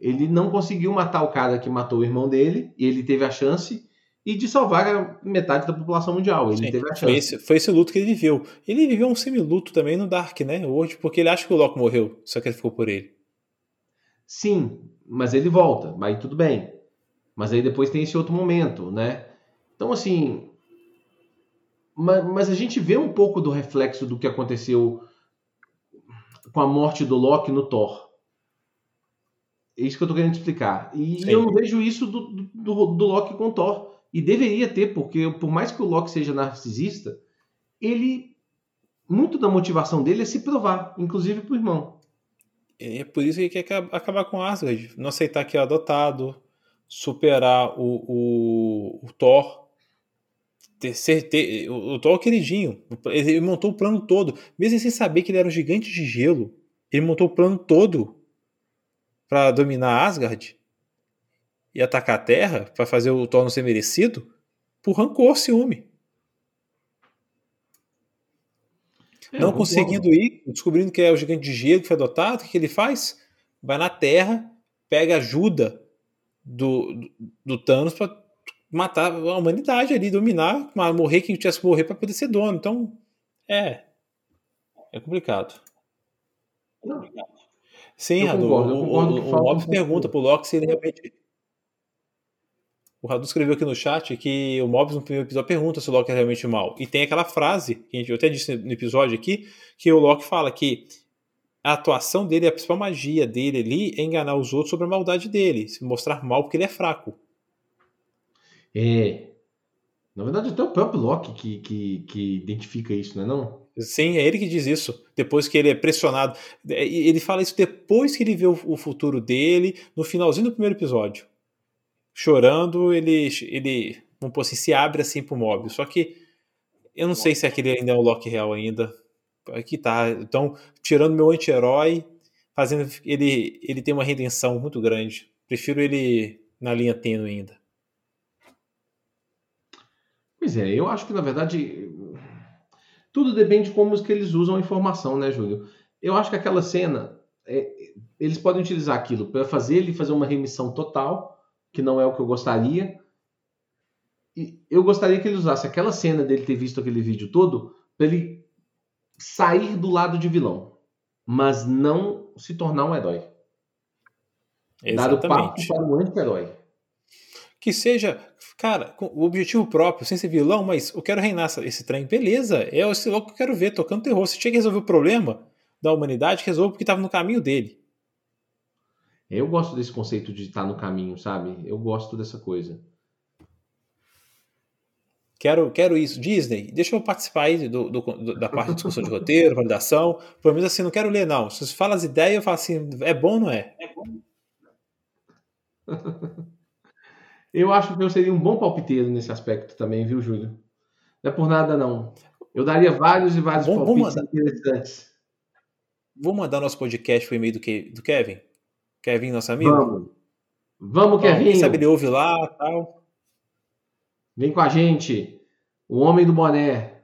Ele não conseguiu matar o cara que matou o irmão dele, e ele teve a chance e de salvar metade da população mundial. Ele Sim, teve a chance. Foi esse, foi esse luto que ele viveu. Ele viveu um semi-luto também no Dark, né? Hoje, porque ele acha que o Loki morreu, só que ele ficou por ele. Sim, mas ele volta, aí tudo bem. Mas aí depois tem esse outro momento, né? Então, assim. Mas, mas a gente vê um pouco do reflexo do que aconteceu com a morte do Loki no Thor. É isso que eu tô querendo explicar. E Sim. eu não vejo isso do, do, do Loki com o Thor. E deveria ter, porque por mais que o Loki seja narcisista, ele. Muito da motivação dele é se provar, inclusive pro irmão. É por isso que ele quer acabar com Asgard. Não aceitar que é adotado, superar o, o, o Thor. Ter, ter, o, Thor é o queridinho. Ele montou o plano todo. Mesmo sem saber que ele era um gigante de gelo, ele montou o plano todo para dominar Asgard e atacar a Terra para fazer o Thor não ser merecido por rancor, ciúme. É, não conseguindo ir, descobrindo que é o gigante de gelo que foi adotado, o que, que ele faz? Vai na Terra, pega ajuda do, do, do Thanos para matar a humanidade ali, dominar, morrer quem tivesse que morrer para poder ser dono. Então, é. É complicado. Não. Sim, Eu Radu. concordo, o, concordo o, o pergunta pro Loki se ele realmente. O Radu escreveu aqui no chat que o Mobius no primeiro episódio pergunta se o Loki é realmente mal. E tem aquela frase, que a gente- eu até disse no episódio aqui, que o Loki fala que a atuação dele, a principal magia dele ali é enganar os outros sobre a maldade dele, se mostrar mal porque ele é fraco. É. Na verdade, até o próprio Loki que, que, que identifica isso, não é não? Sim, é ele que diz isso. Depois que ele é pressionado. É, Ele fala isso depois que ele vê o, futuro dele, no finalzinho do primeiro episódio. Chorando, ele, ele vamos pôr assim, se abre assim pro Mobius. Só que eu não sei se aquele ainda é o Loki real ainda. Aqui tá. Então, tirando meu anti-herói, fazendo ele, ele tem uma redenção muito grande. Prefiro ele na linha tênue ainda. Pois é, eu acho que na verdade tudo depende de como que eles usam a informação, né, Júlio? Eu acho que aquela cena, é, eles podem utilizar aquilo para fazer ele fazer uma remissão total, que não é o que eu gostaria. E eu gostaria que ele usasse aquela cena dele ter visto aquele vídeo todo para ele sair do lado de vilão, mas não se tornar um herói. Dar o Exatamente. para um anti-herói. Que seja, cara, com o objetivo próprio, sem ser vilão, mas eu quero reinar esse trem. Beleza, é esse louco que eu quero ver, tocando terror. Se tinha que resolver o problema da humanidade, resolve porque estava no caminho dele. Eu gosto desse conceito de estar no caminho, sabe? Eu gosto dessa coisa. Quero, quero isso. Disney, deixa eu participar aí do, do- do- da parte de discussão de roteiro, [LAUGHS] validação. Pelo menos assim, não quero ler, não. Se você fala as ideias, eu falo assim, é bom ou não é? [LAUGHS] Eu acho que eu seria um bom palpiteiro nesse aspecto também, viu, Júlio? Não é por nada, não. Eu daria vários e vários Vamos- palpites vamos interessantes. Vou mandar nosso podcast pro e-mail do, Ke- do Kevin. Kevin, nosso amigo. Vamos. Vamos, Ó, Quem Kevin. sabe ele ouve lá tal. Vem com a gente. O homem do boné.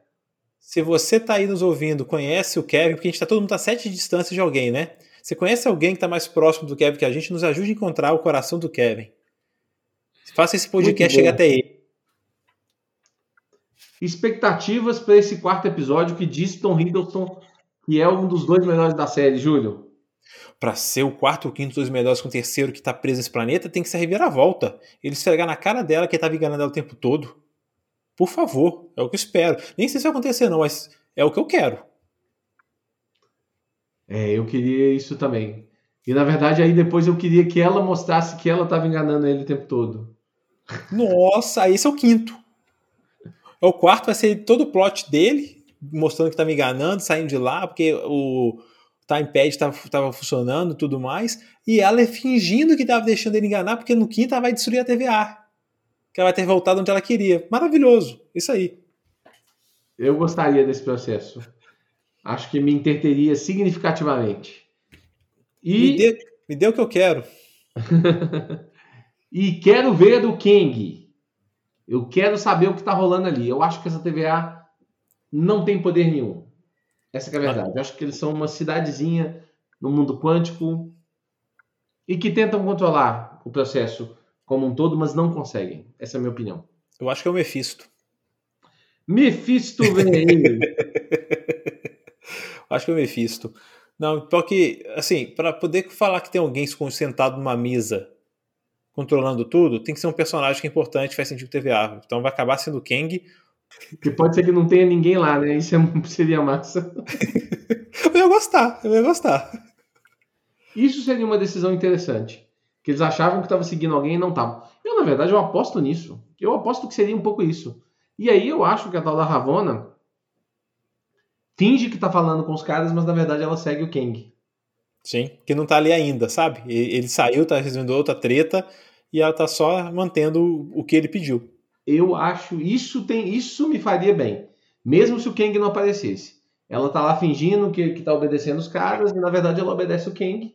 Se você tá aí nos ouvindo, conhece o Kevin, porque a gente tá todo mundo a sete de distância de alguém, né? Você conhece alguém que tá mais próximo do Kevin que a gente, nos ajude a encontrar o coração do Kevin. Faça esse podcast chegar até ele. Expectativas para esse quarto episódio que diz Tom Hiddleston que é um dos dois melhores da série, Júlio. Pra ser o quarto ou quinto dos melhores com o terceiro que tá preso nesse planeta, tem que ser a reviravolta. Ele esfregar na cara dela que ele tava enganando ela o tempo todo. Por favor, é o que eu espero. Nem sei se vai acontecer, não, mas é o que eu quero. É, eu queria isso também. E na verdade, aí depois eu queria que ela mostrasse que ela estava enganando ele o tempo todo. Nossa, esse é o quinto. É o quarto, vai ser todo o plot dele, mostrando que tá me enganando, saindo de lá, porque o timepad tava, tava funcionando e tudo mais. E ela fingindo que tava deixando ele enganar, porque no quinto ela vai destruir a TVA. Que ela vai ter voltado onde ela queria. Maravilhoso. Isso aí. Eu gostaria desse processo. Acho que me interteria significativamente. Me E, dê, me dê o que eu quero. [LAUGHS] e quero ver o Kang. Eu quero saber o que está rolando ali. Eu acho que essa TVA não tem poder nenhum. Essa é a verdade. Eu acho que eles são uma cidadezinha no mundo quântico e que tentam controlar o processo como um todo, mas não conseguem. Essa é a minha opinião. Eu acho que é o Mephisto. Mephisto [LAUGHS] vem aí. Acho que é o Mephisto. Não, porque, assim, para poder falar que tem alguém sentado numa mesa controlando tudo, tem que ser um personagem que é importante, faz sentido TVA. Então vai acabar sendo o Kang. Que pode ser que não tenha ninguém lá, né? Isso é- [LAUGHS] seria massa. Eu ia gostar, eu ia gostar. Isso seria uma decisão interessante. Que eles achavam que estava seguindo alguém e não estavam. Eu, na verdade, eu aposto nisso. Eu aposto que seria um pouco isso. E aí eu acho que a tal da Ravonna finge que tá falando com os caras, mas na verdade ela segue o Kang. Sim, que não tá ali ainda, sabe? Ele saiu, tá resolvendo outra treta e ela tá só mantendo o que ele pediu. Eu acho isso tem isso me faria bem. Mesmo se o Kang não aparecesse. Ela tá lá fingindo que, que tá obedecendo os caras e na verdade ela obedece o Kang,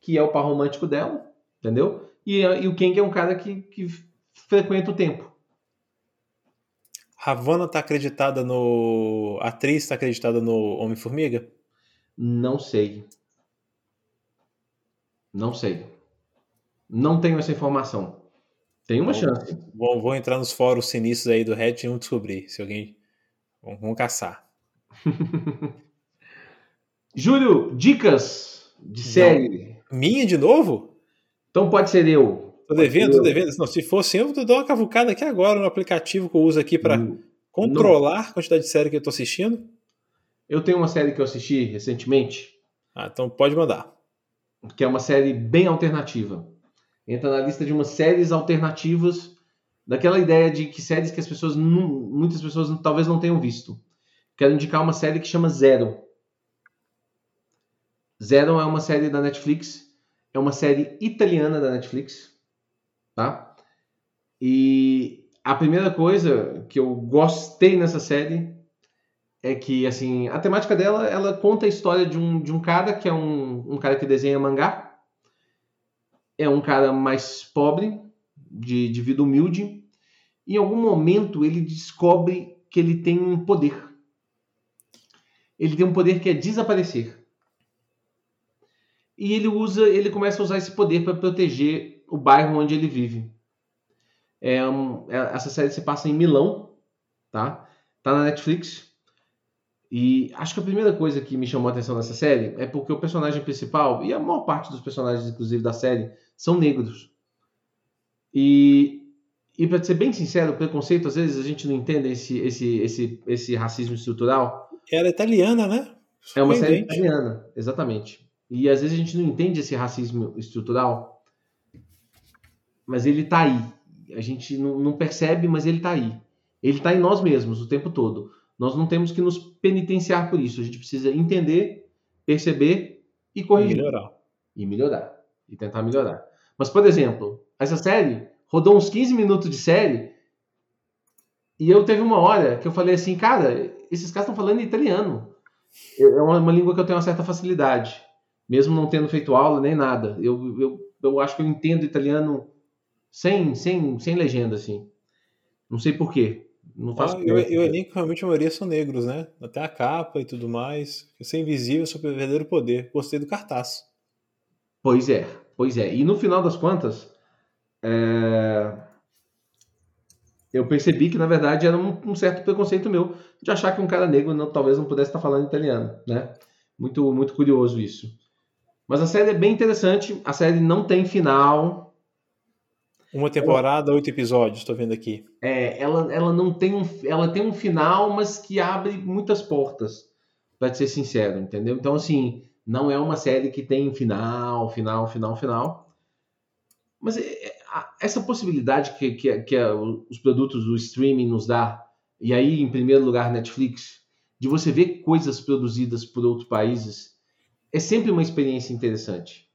que é o par romântico dela, entendeu? E, e o Kang é um cara que, que frequenta o tempo. Ravana tá acreditada no. A atriz tá acreditada no Homem-Formiga? Não sei. Não sei. Não tenho essa informação. Tem uma chance. Vou, vou, entrar nos fóruns sinistros aí do Reddit e vamos descobrir se alguém. Vamos, vamos caçar. [LAUGHS] Júlio, dicas de série. Minha de novo? Então pode ser eu. Tô devendo, tô devendo. Não, se fosse eu, eu dou uma cavucada aqui agora no aplicativo que eu uso aqui para hum, controlar não. a quantidade de série que eu tô assistindo. Eu tenho uma série que eu assisti recentemente. Ah, então pode mandar. Que é uma série bem alternativa. Entra na lista de umas séries alternativas daquela ideia de que séries que as pessoas não, muitas pessoas talvez não tenham visto. Quero indicar uma série que chama Zero. Zero é uma série da Netflix, é uma série italiana da Netflix, tá? E a primeira coisa que eu gostei nessa série é que, assim, a temática dela, ela conta a história de um, de um cara que é um, um cara que desenha mangá. É um cara mais pobre, de, de vida humilde. Em algum momento ele descobre que ele tem um poder. Ele tem um poder que é desaparecer e ele usa, ele começa a usar esse poder para proteger o bairro onde ele vive. É é, essa série se passa em Milão, tá? Tá na Netflix. E acho que a primeira coisa que me chamou a atenção nessa série é porque o personagem principal, e a maior parte dos personagens, inclusive, da série, são negros. E, e para ser bem sincero, o preconceito, às vezes, a gente não entende esse, esse, esse, esse racismo estrutural. Ela é italiana, né? É uma série italiana, exatamente. E às vezes a gente não entende esse racismo estrutural, mas ele está aí. A gente não, não, percebe, mas ele está aí. Ele está em nós mesmos o tempo todo. Nós não temos que nos penitenciar por isso. A gente precisa entender, perceber e corrigir. E melhorar. E melhorar. E tentar melhorar. Mas, por exemplo, essa série rodou uns 15 minutos de série e eu teve uma hora que eu falei assim, cara, esses caras estão falando italiano. É uma, uma língua que eu tenho uma certa facilidade mesmo não tendo feito aula nem nada. Eu, eu, eu acho que eu entendo italiano sem, sem, sem legenda, assim. Não sei porquê. Não faço ah, elenco realmente a maioria são negros, né? Até a capa e tudo mais. Ser invisível sobre o verdadeiro poder. Gostei do cartaz. Pois é, pois é. E no final das contas, é... eu percebi que na verdade era um, um, certo preconceito meu de achar que um cara negro não, talvez não pudesse estar falando italiano, né? Muito, muito curioso isso. Mas a série é bem interessante. A série não tem final. Uma temporada, oito episódios, estou vendo aqui. É, ela, ela não tem um, ela tem um final, mas que abre muitas portas, para ser sincero, entendeu? Então assim, não é uma série que tem final, final, final, final. Mas é, é, essa possibilidade que, que, que os produtos do streaming nos dá, e aí em primeiro lugar Netflix, de você ver coisas produzidas por outros países é sempre uma experiência interessante.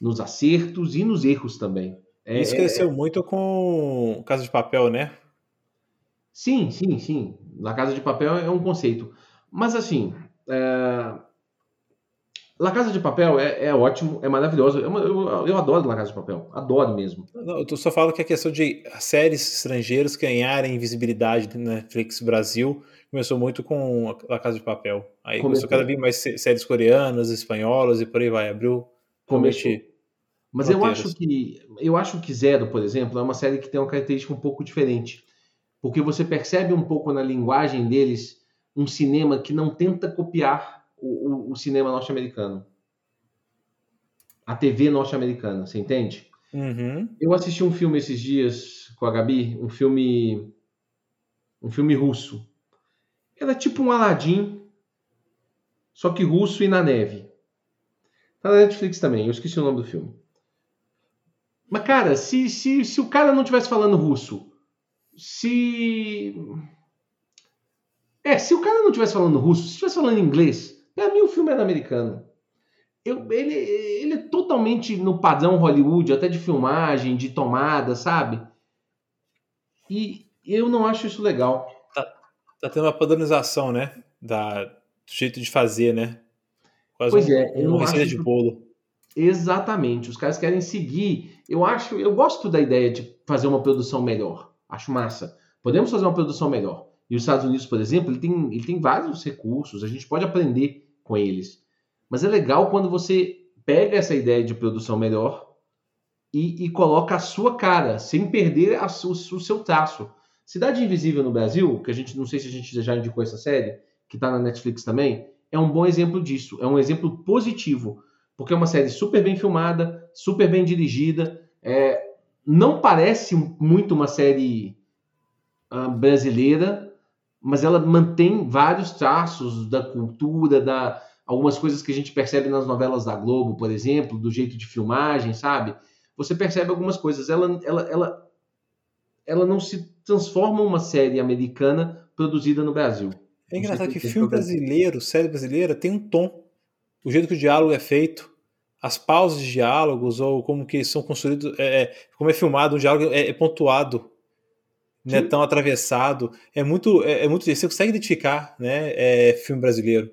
Nos acertos e nos erros também. É, Isso cresceu é, muito com Casa de Papel, né? Sim, sim, sim. Na Casa de Papel é um conceito. Mas assim, é... La Casa de Papel é, é ótimo, é maravilhoso. Eu, eu, eu, adoro La Casa de Papel, adoro mesmo. Não, eu só falo que a questão de séries estrangeiras ganharem visibilidade na Netflix Brasil começou muito com a Casa de Papel. Aí começou, começou cada vez mais séries coreanas, espanholas e por aí vai. Abriu começou. Mas eu acho que eu acho que Zero, por exemplo, é uma série que tem uma característica um pouco diferente, porque você percebe um pouco na linguagem deles um cinema que não tenta copiar o, o, o cinema norte-americano, a TV norte-americana, você entende? Uhum. Eu assisti um filme esses dias com a Gabi, um filme um filme russo era tipo um Aladdin, só que russo e na neve. Tá na Netflix também, eu esqueci o nome do filme. Mas, cara, se, se, se o cara não tivesse falando russo, se. É, se o cara não tivesse falando russo, se estivesse falando inglês, pra mim o filme era americano. Eu, ele, ele é totalmente no padrão Hollywood, até de filmagem, de tomada, sabe? E eu não acho isso legal. Tá tendo uma padronização, né? Da, do jeito de fazer, né? Quase pois um, é, uma receita de bolo. Exatamente. Os caras querem seguir. Eu acho, eu gosto da ideia de fazer uma produção melhor. Acho massa. Podemos fazer uma produção melhor. E os Estados Unidos, por exemplo, ele tem, ele tem vários recursos. A gente pode aprender com eles. Mas é legal quando você pega essa ideia de produção melhor e, e coloca a sua cara, sem perder a, o, o seu traço. Cidade Invisível no Brasil, que a gente não sei se a gente já indicou essa série, que está na Netflix também, é um bom exemplo disso. É um exemplo positivo, porque é uma série super bem filmada, super bem dirigida. É, não parece muito uma série uh, brasileira, mas ela mantém vários traços da cultura, da algumas coisas que a gente percebe nas novelas da Globo, por exemplo, do jeito de filmagem, sabe? Você percebe algumas coisas. Ela, ela, ela, ela não se transforma em uma série americana produzida no Brasil. É engraçado que filme brasileiro, série brasileira, tem um tom. O jeito que o diálogo é feito, as pausas de diálogos, ou como que são construídos, é, é como é filmado, o diálogo é, é pontuado, não é tão atravessado. É muito, é, é, muito. Você consegue identificar, né? É, filme brasileiro.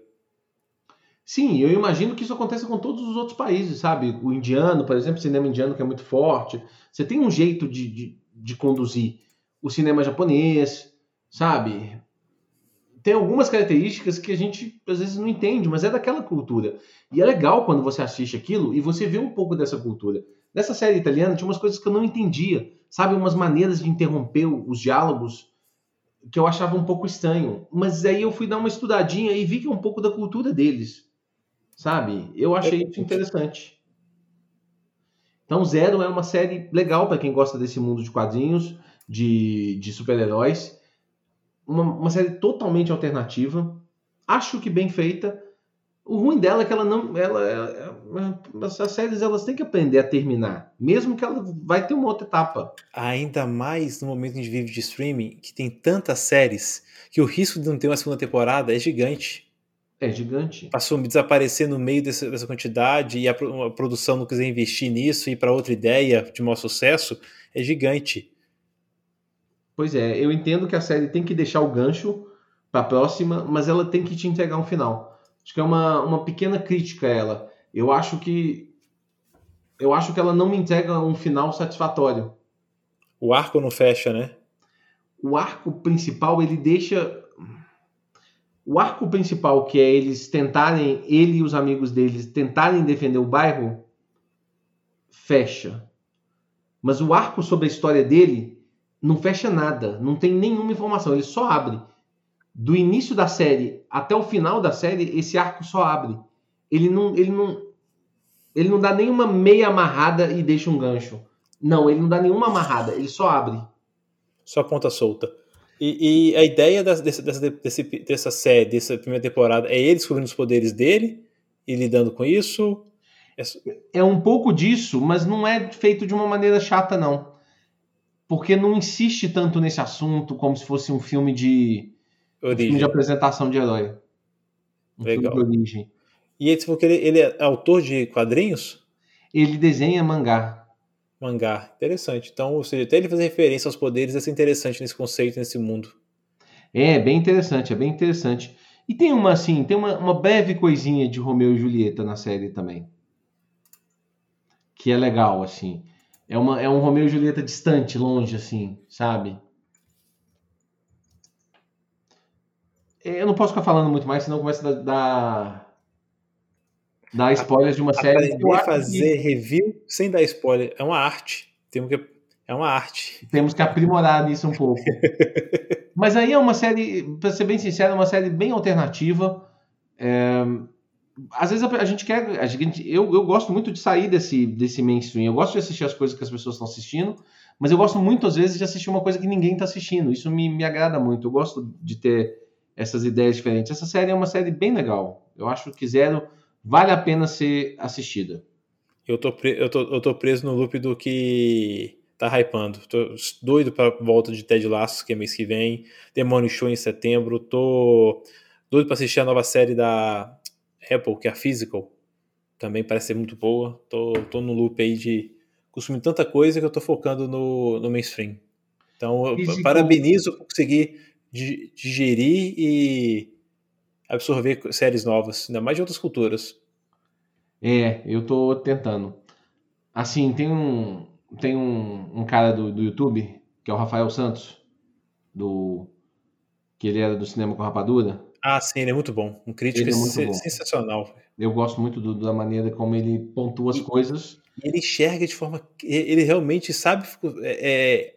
Sim, eu imagino que isso aconteça com todos os outros países, sabe? O indiano, por exemplo, o cinema indiano que é muito forte. Você tem um jeito de, de, de conduzir o cinema japonês, sabe? Tem algumas características que a gente às vezes não entende, mas é daquela cultura. E é legal quando você assiste aquilo e você vê um pouco dessa cultura. Nessa série italiana tinha umas coisas que eu não entendia, sabe? Umas maneiras de interromper os diálogos que eu achava um pouco estranho. Mas aí eu fui dar uma estudadinha e vi que é um pouco da cultura deles, sabe? Eu achei isso interessante. Então, Zero é uma série legal para quem gosta desse mundo de quadrinhos, de, de super-heróis uma, uma série totalmente alternativa, acho que bem feita. O ruim dela é que ela não. Ela, ela, é, é, as séries elas têm que aprender a terminar. Mesmo que ela vai ter uma outra etapa. Ainda mais no momento que a gente vive de streaming, que tem tantas séries, que o risco de não ter uma segunda temporada é gigante. É gigante. Passou a desaparecer no meio dessa, dessa quantidade e a, a, produção não quiser investir nisso e para outra ideia de maior sucesso, é gigante. Pois é, eu entendo que a série tem que deixar o gancho para a próxima, mas ela tem que te entregar um final. Acho que é uma, uma pequena crítica a ela. Eu acho que eu acho que ela não me entrega um final satisfatório. O arco não fecha, né? O arco principal ele deixa o arco principal que é eles tentarem ele e os amigos deles tentarem defender o bairro fecha. Mas o arco sobre a história dele não fecha nada, não tem nenhuma informação, ele só abre. Do início da série até o final da série, esse arco só abre. Ele não, ele não, ele não dá nenhuma meia amarrada e deixa um gancho. Não, ele não dá nenhuma amarrada, ele só abre. Só ponta solta. E, e a ideia dessa, dessa, dessa, dessa série, dessa primeira temporada, é ele descobrindo os poderes dele e lidando com isso? É, é um pouco disso, mas não é feito de uma maneira chata, não porque não insiste tanto nesse assunto como se fosse um filme de, um filme de apresentação de herói. Um Legal. filme de origem. E ele, ele, ele é autor de quadrinhos? Ele desenha mangá. Mangá, interessante. Então, ou seja, até ele fazer referência aos poderes é interessante nesse conceito, nesse mundo. É, bem interessante, é bem interessante. E tem uma, assim, tem uma, uma breve coisinha de Romeu e Julieta na série também. Que é legal, assim. É, uma, é um Romeu e Julieta distante, longe, assim, sabe? Eu não posso ficar falando muito mais, senão começa a dar, dar spoilers de uma série. Aprender fazer que... review sem dar spoiler é uma arte. Temos que é uma arte. Temos que aprimorar nisso um pouco. [LAUGHS] Mas aí é uma série, para ser bem sincero, é uma série bem alternativa. É, às vezes a, gente quer. A gente, eu, eu gosto muito de sair desse, desse mainstream. Eu gosto de assistir as coisas que as pessoas estão assistindo, mas eu gosto muito, às vezes, de assistir uma coisa que ninguém está assistindo. Isso me, me agrada muito. Eu gosto de ter essas ideias diferentes. Essa série é uma série bem legal. Eu acho que Zero vale a pena ser assistida. Eu tô, eu tô, eu tô preso no loop do que tá hypando. Tô doido para volta de Ted Lasso, que é mês que vem. Demônio Show em setembro. Tô doido para assistir a nova série da Apple, que é a Physical, também parece ser muito boa. Tô, tô no loop aí de consumir tanta coisa que eu tô focando no, no mainstream. Então, Physical... parabenizo por conseguir digerir e absorver séries novas, ainda mais de outras culturas. É, eu tô tentando. Assim, tem um, tem um, um cara do, do YouTube, que é o Rafael Santos, do que ele era do Cinema com Rapadura. Ah, sim, ele é muito bom. Um crítico é sensacional. Eu gosto muito do, da maneira como ele pontua as E- coisas. Ele enxerga de forma. Ele realmente sabe é, é,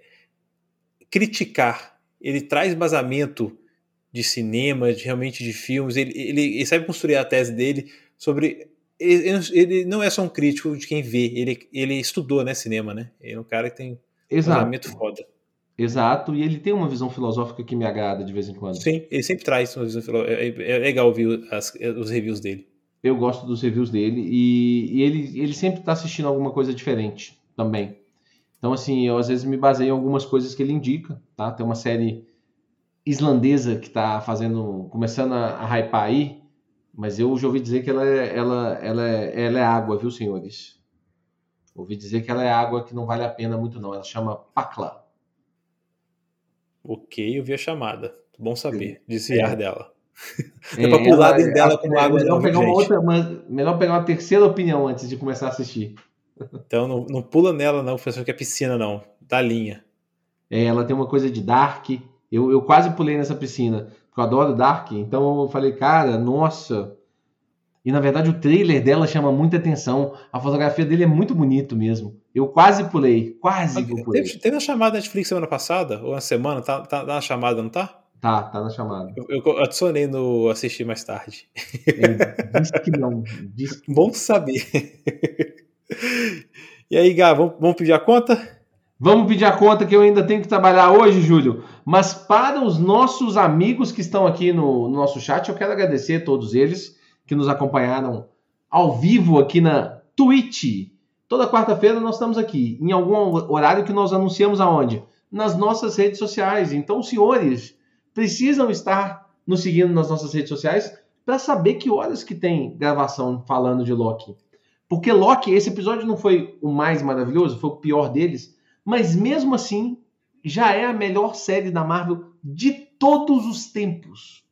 criticar. Ele traz embasamento de cinema, de realmente de filmes. Ele, ele, ele sabe construir a tese dele sobre. Ele, ele não é só um crítico de quem vê, ele, ele estudou né, cinema, né? Ele é um cara que tem um Exato. embasamento foda. Exato. E ele tem uma visão filosófica que me agrada de vez em quando. Sim, ele sempre traz uma visão filo- é, é legal ouvir as- os reviews dele. Eu gosto dos reviews dele e, e ele, ele sempre está assistindo alguma coisa diferente também. Então, assim, eu às vezes me baseio em algumas coisas que ele indica, tá? Tem uma série islandesa que está fazendo, começando a, a hypar aí, mas eu já ouvi dizer que ela é, ela, ela, é, ela é água, viu, senhores? Ouvi dizer que ela é água que não vale a pena muito, não. Ela chama Pakla. Ok, eu vi a chamada. Bom saber. Desviar dela. É, Dá pra pular ela- dentro dela ela- com é água, melhor não, pegar uma outra, uma- melhor pegar uma terceira opinião antes de começar a assistir. Então não, não pula nela, não, pensando que é piscina, não. Da linha. É, ela tem uma coisa de Dark. Eu, eu quase pulei nessa piscina, porque eu adoro Dark. Então eu falei, cara, nossa. E na verdade o trailer dela chama muita atenção. A fotografia dele é muito bonito mesmo. Eu quase pulei, quase que eu pulei. Teve, teve uma chamada na Netflix semana passada, ou uma semana, tá, tá, tá na chamada, não tá? Tá, tá na chamada. Eu, eu adicionei no assistir mais tarde. É, diz que não. Diz que... Bom saber. e aí, Gá, vamos, vamos pedir a conta? Vamos pedir a conta que eu ainda tenho que trabalhar hoje, Júlio. Mas para os nossos amigos que estão aqui no, no nosso chat, eu quero agradecer a todos eles que nos acompanharam ao vivo aqui na Twitch. Toda quarta-feira nós estamos aqui, em algum horário que nós anunciamos aonde? Nas nossas redes sociais. Então, senhores, precisam estar nos seguindo nas nossas redes sociais para saber que horas que tem gravação falando de Loki. Porque Loki, esse episódio não foi o mais maravilhoso, foi o pior deles, mas mesmo assim já é a melhor série da Marvel de todos os tempos.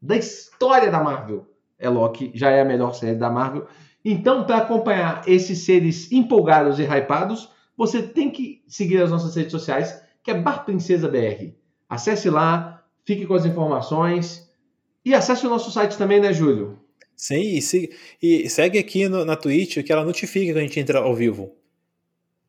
Da história da Marvel. É Loki, já é a melhor série da Marvel. Então, para acompanhar esses seres empolgados e hypados, você tem que seguir as nossas redes sociais, que é Bar Princesa BR. Acesse lá, fique com as informações e acesse o nosso site também, né, Júlio? Sim, e, se- e segue aqui no- na Twitch que ela notifica quando a gente entra ao vivo.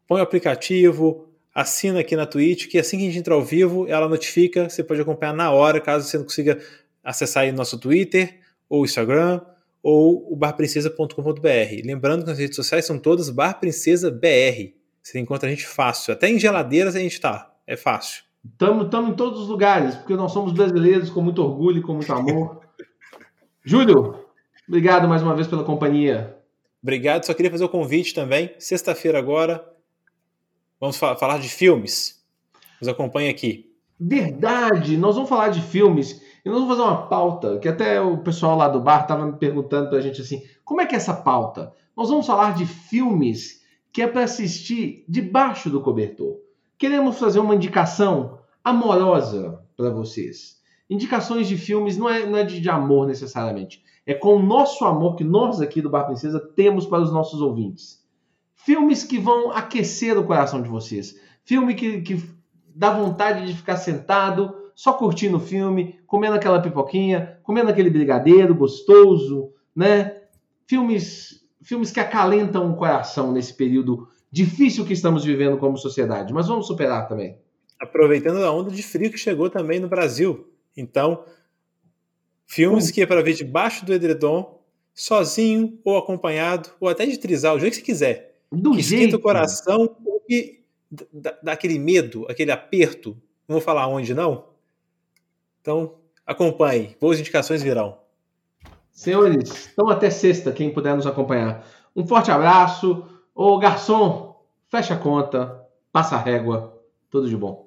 Põe o aplicativo, assina aqui na Twitch, que assim que a gente entra ao vivo, ela notifica, você pode acompanhar na hora, caso você não consiga acessar aí nosso Twitter, ou Instagram, ou o barprincesa.com.br. Lembrando que as redes sociais são todas Bar Princesa BR. Você encontra a gente fácil. Até em geladeiras a gente tá. É fácil. Estamos em todos os lugares, porque nós somos brasileiros com muito orgulho e com muito amor. [LAUGHS] Júlio, obrigado mais uma vez pela companhia. Obrigado. Só queria fazer o convite também. Sexta-feira agora, vamos fa- falar de filmes. Nos acompanhe aqui. Verdade, nós vamos falar de filmes e nós vamos fazer uma pauta, que até o pessoal lá do bar estava me perguntando pra gente assim, como é que é essa pauta? Nós vamos falar de filmes que é para assistir debaixo do cobertor. Queremos fazer uma indicação amorosa para vocês. Indicações de filmes não é, não é de, de amor necessariamente, é com o nosso amor que nós aqui do Bar Princesa temos para os nossos ouvintes. Filmes que vão aquecer o coração de vocês. Filme que, que dá vontade de ficar sentado, só curtindo o filme, comendo aquela pipoquinha, comendo aquele brigadeiro gostoso, né? Filmes, filmes que acalentam o coração nesse período difícil que estamos vivendo como sociedade, mas vamos superar também. Aproveitando a onda de frio que chegou também no Brasil. Então, filmes que é para ver debaixo do edredom, sozinho ou acompanhado, ou até de trisal, o jeito que você quiser. Do que esquenta jeito o coração que dá, dá aquele medo, aquele aperto. Não vou falar onde, não. Então, acompanhe. Boas indicações virão. Senhores, então até sexta, quem puder nos acompanhar. Um forte abraço. Ô garçom, fecha a conta, passa a régua. Tudo de bom.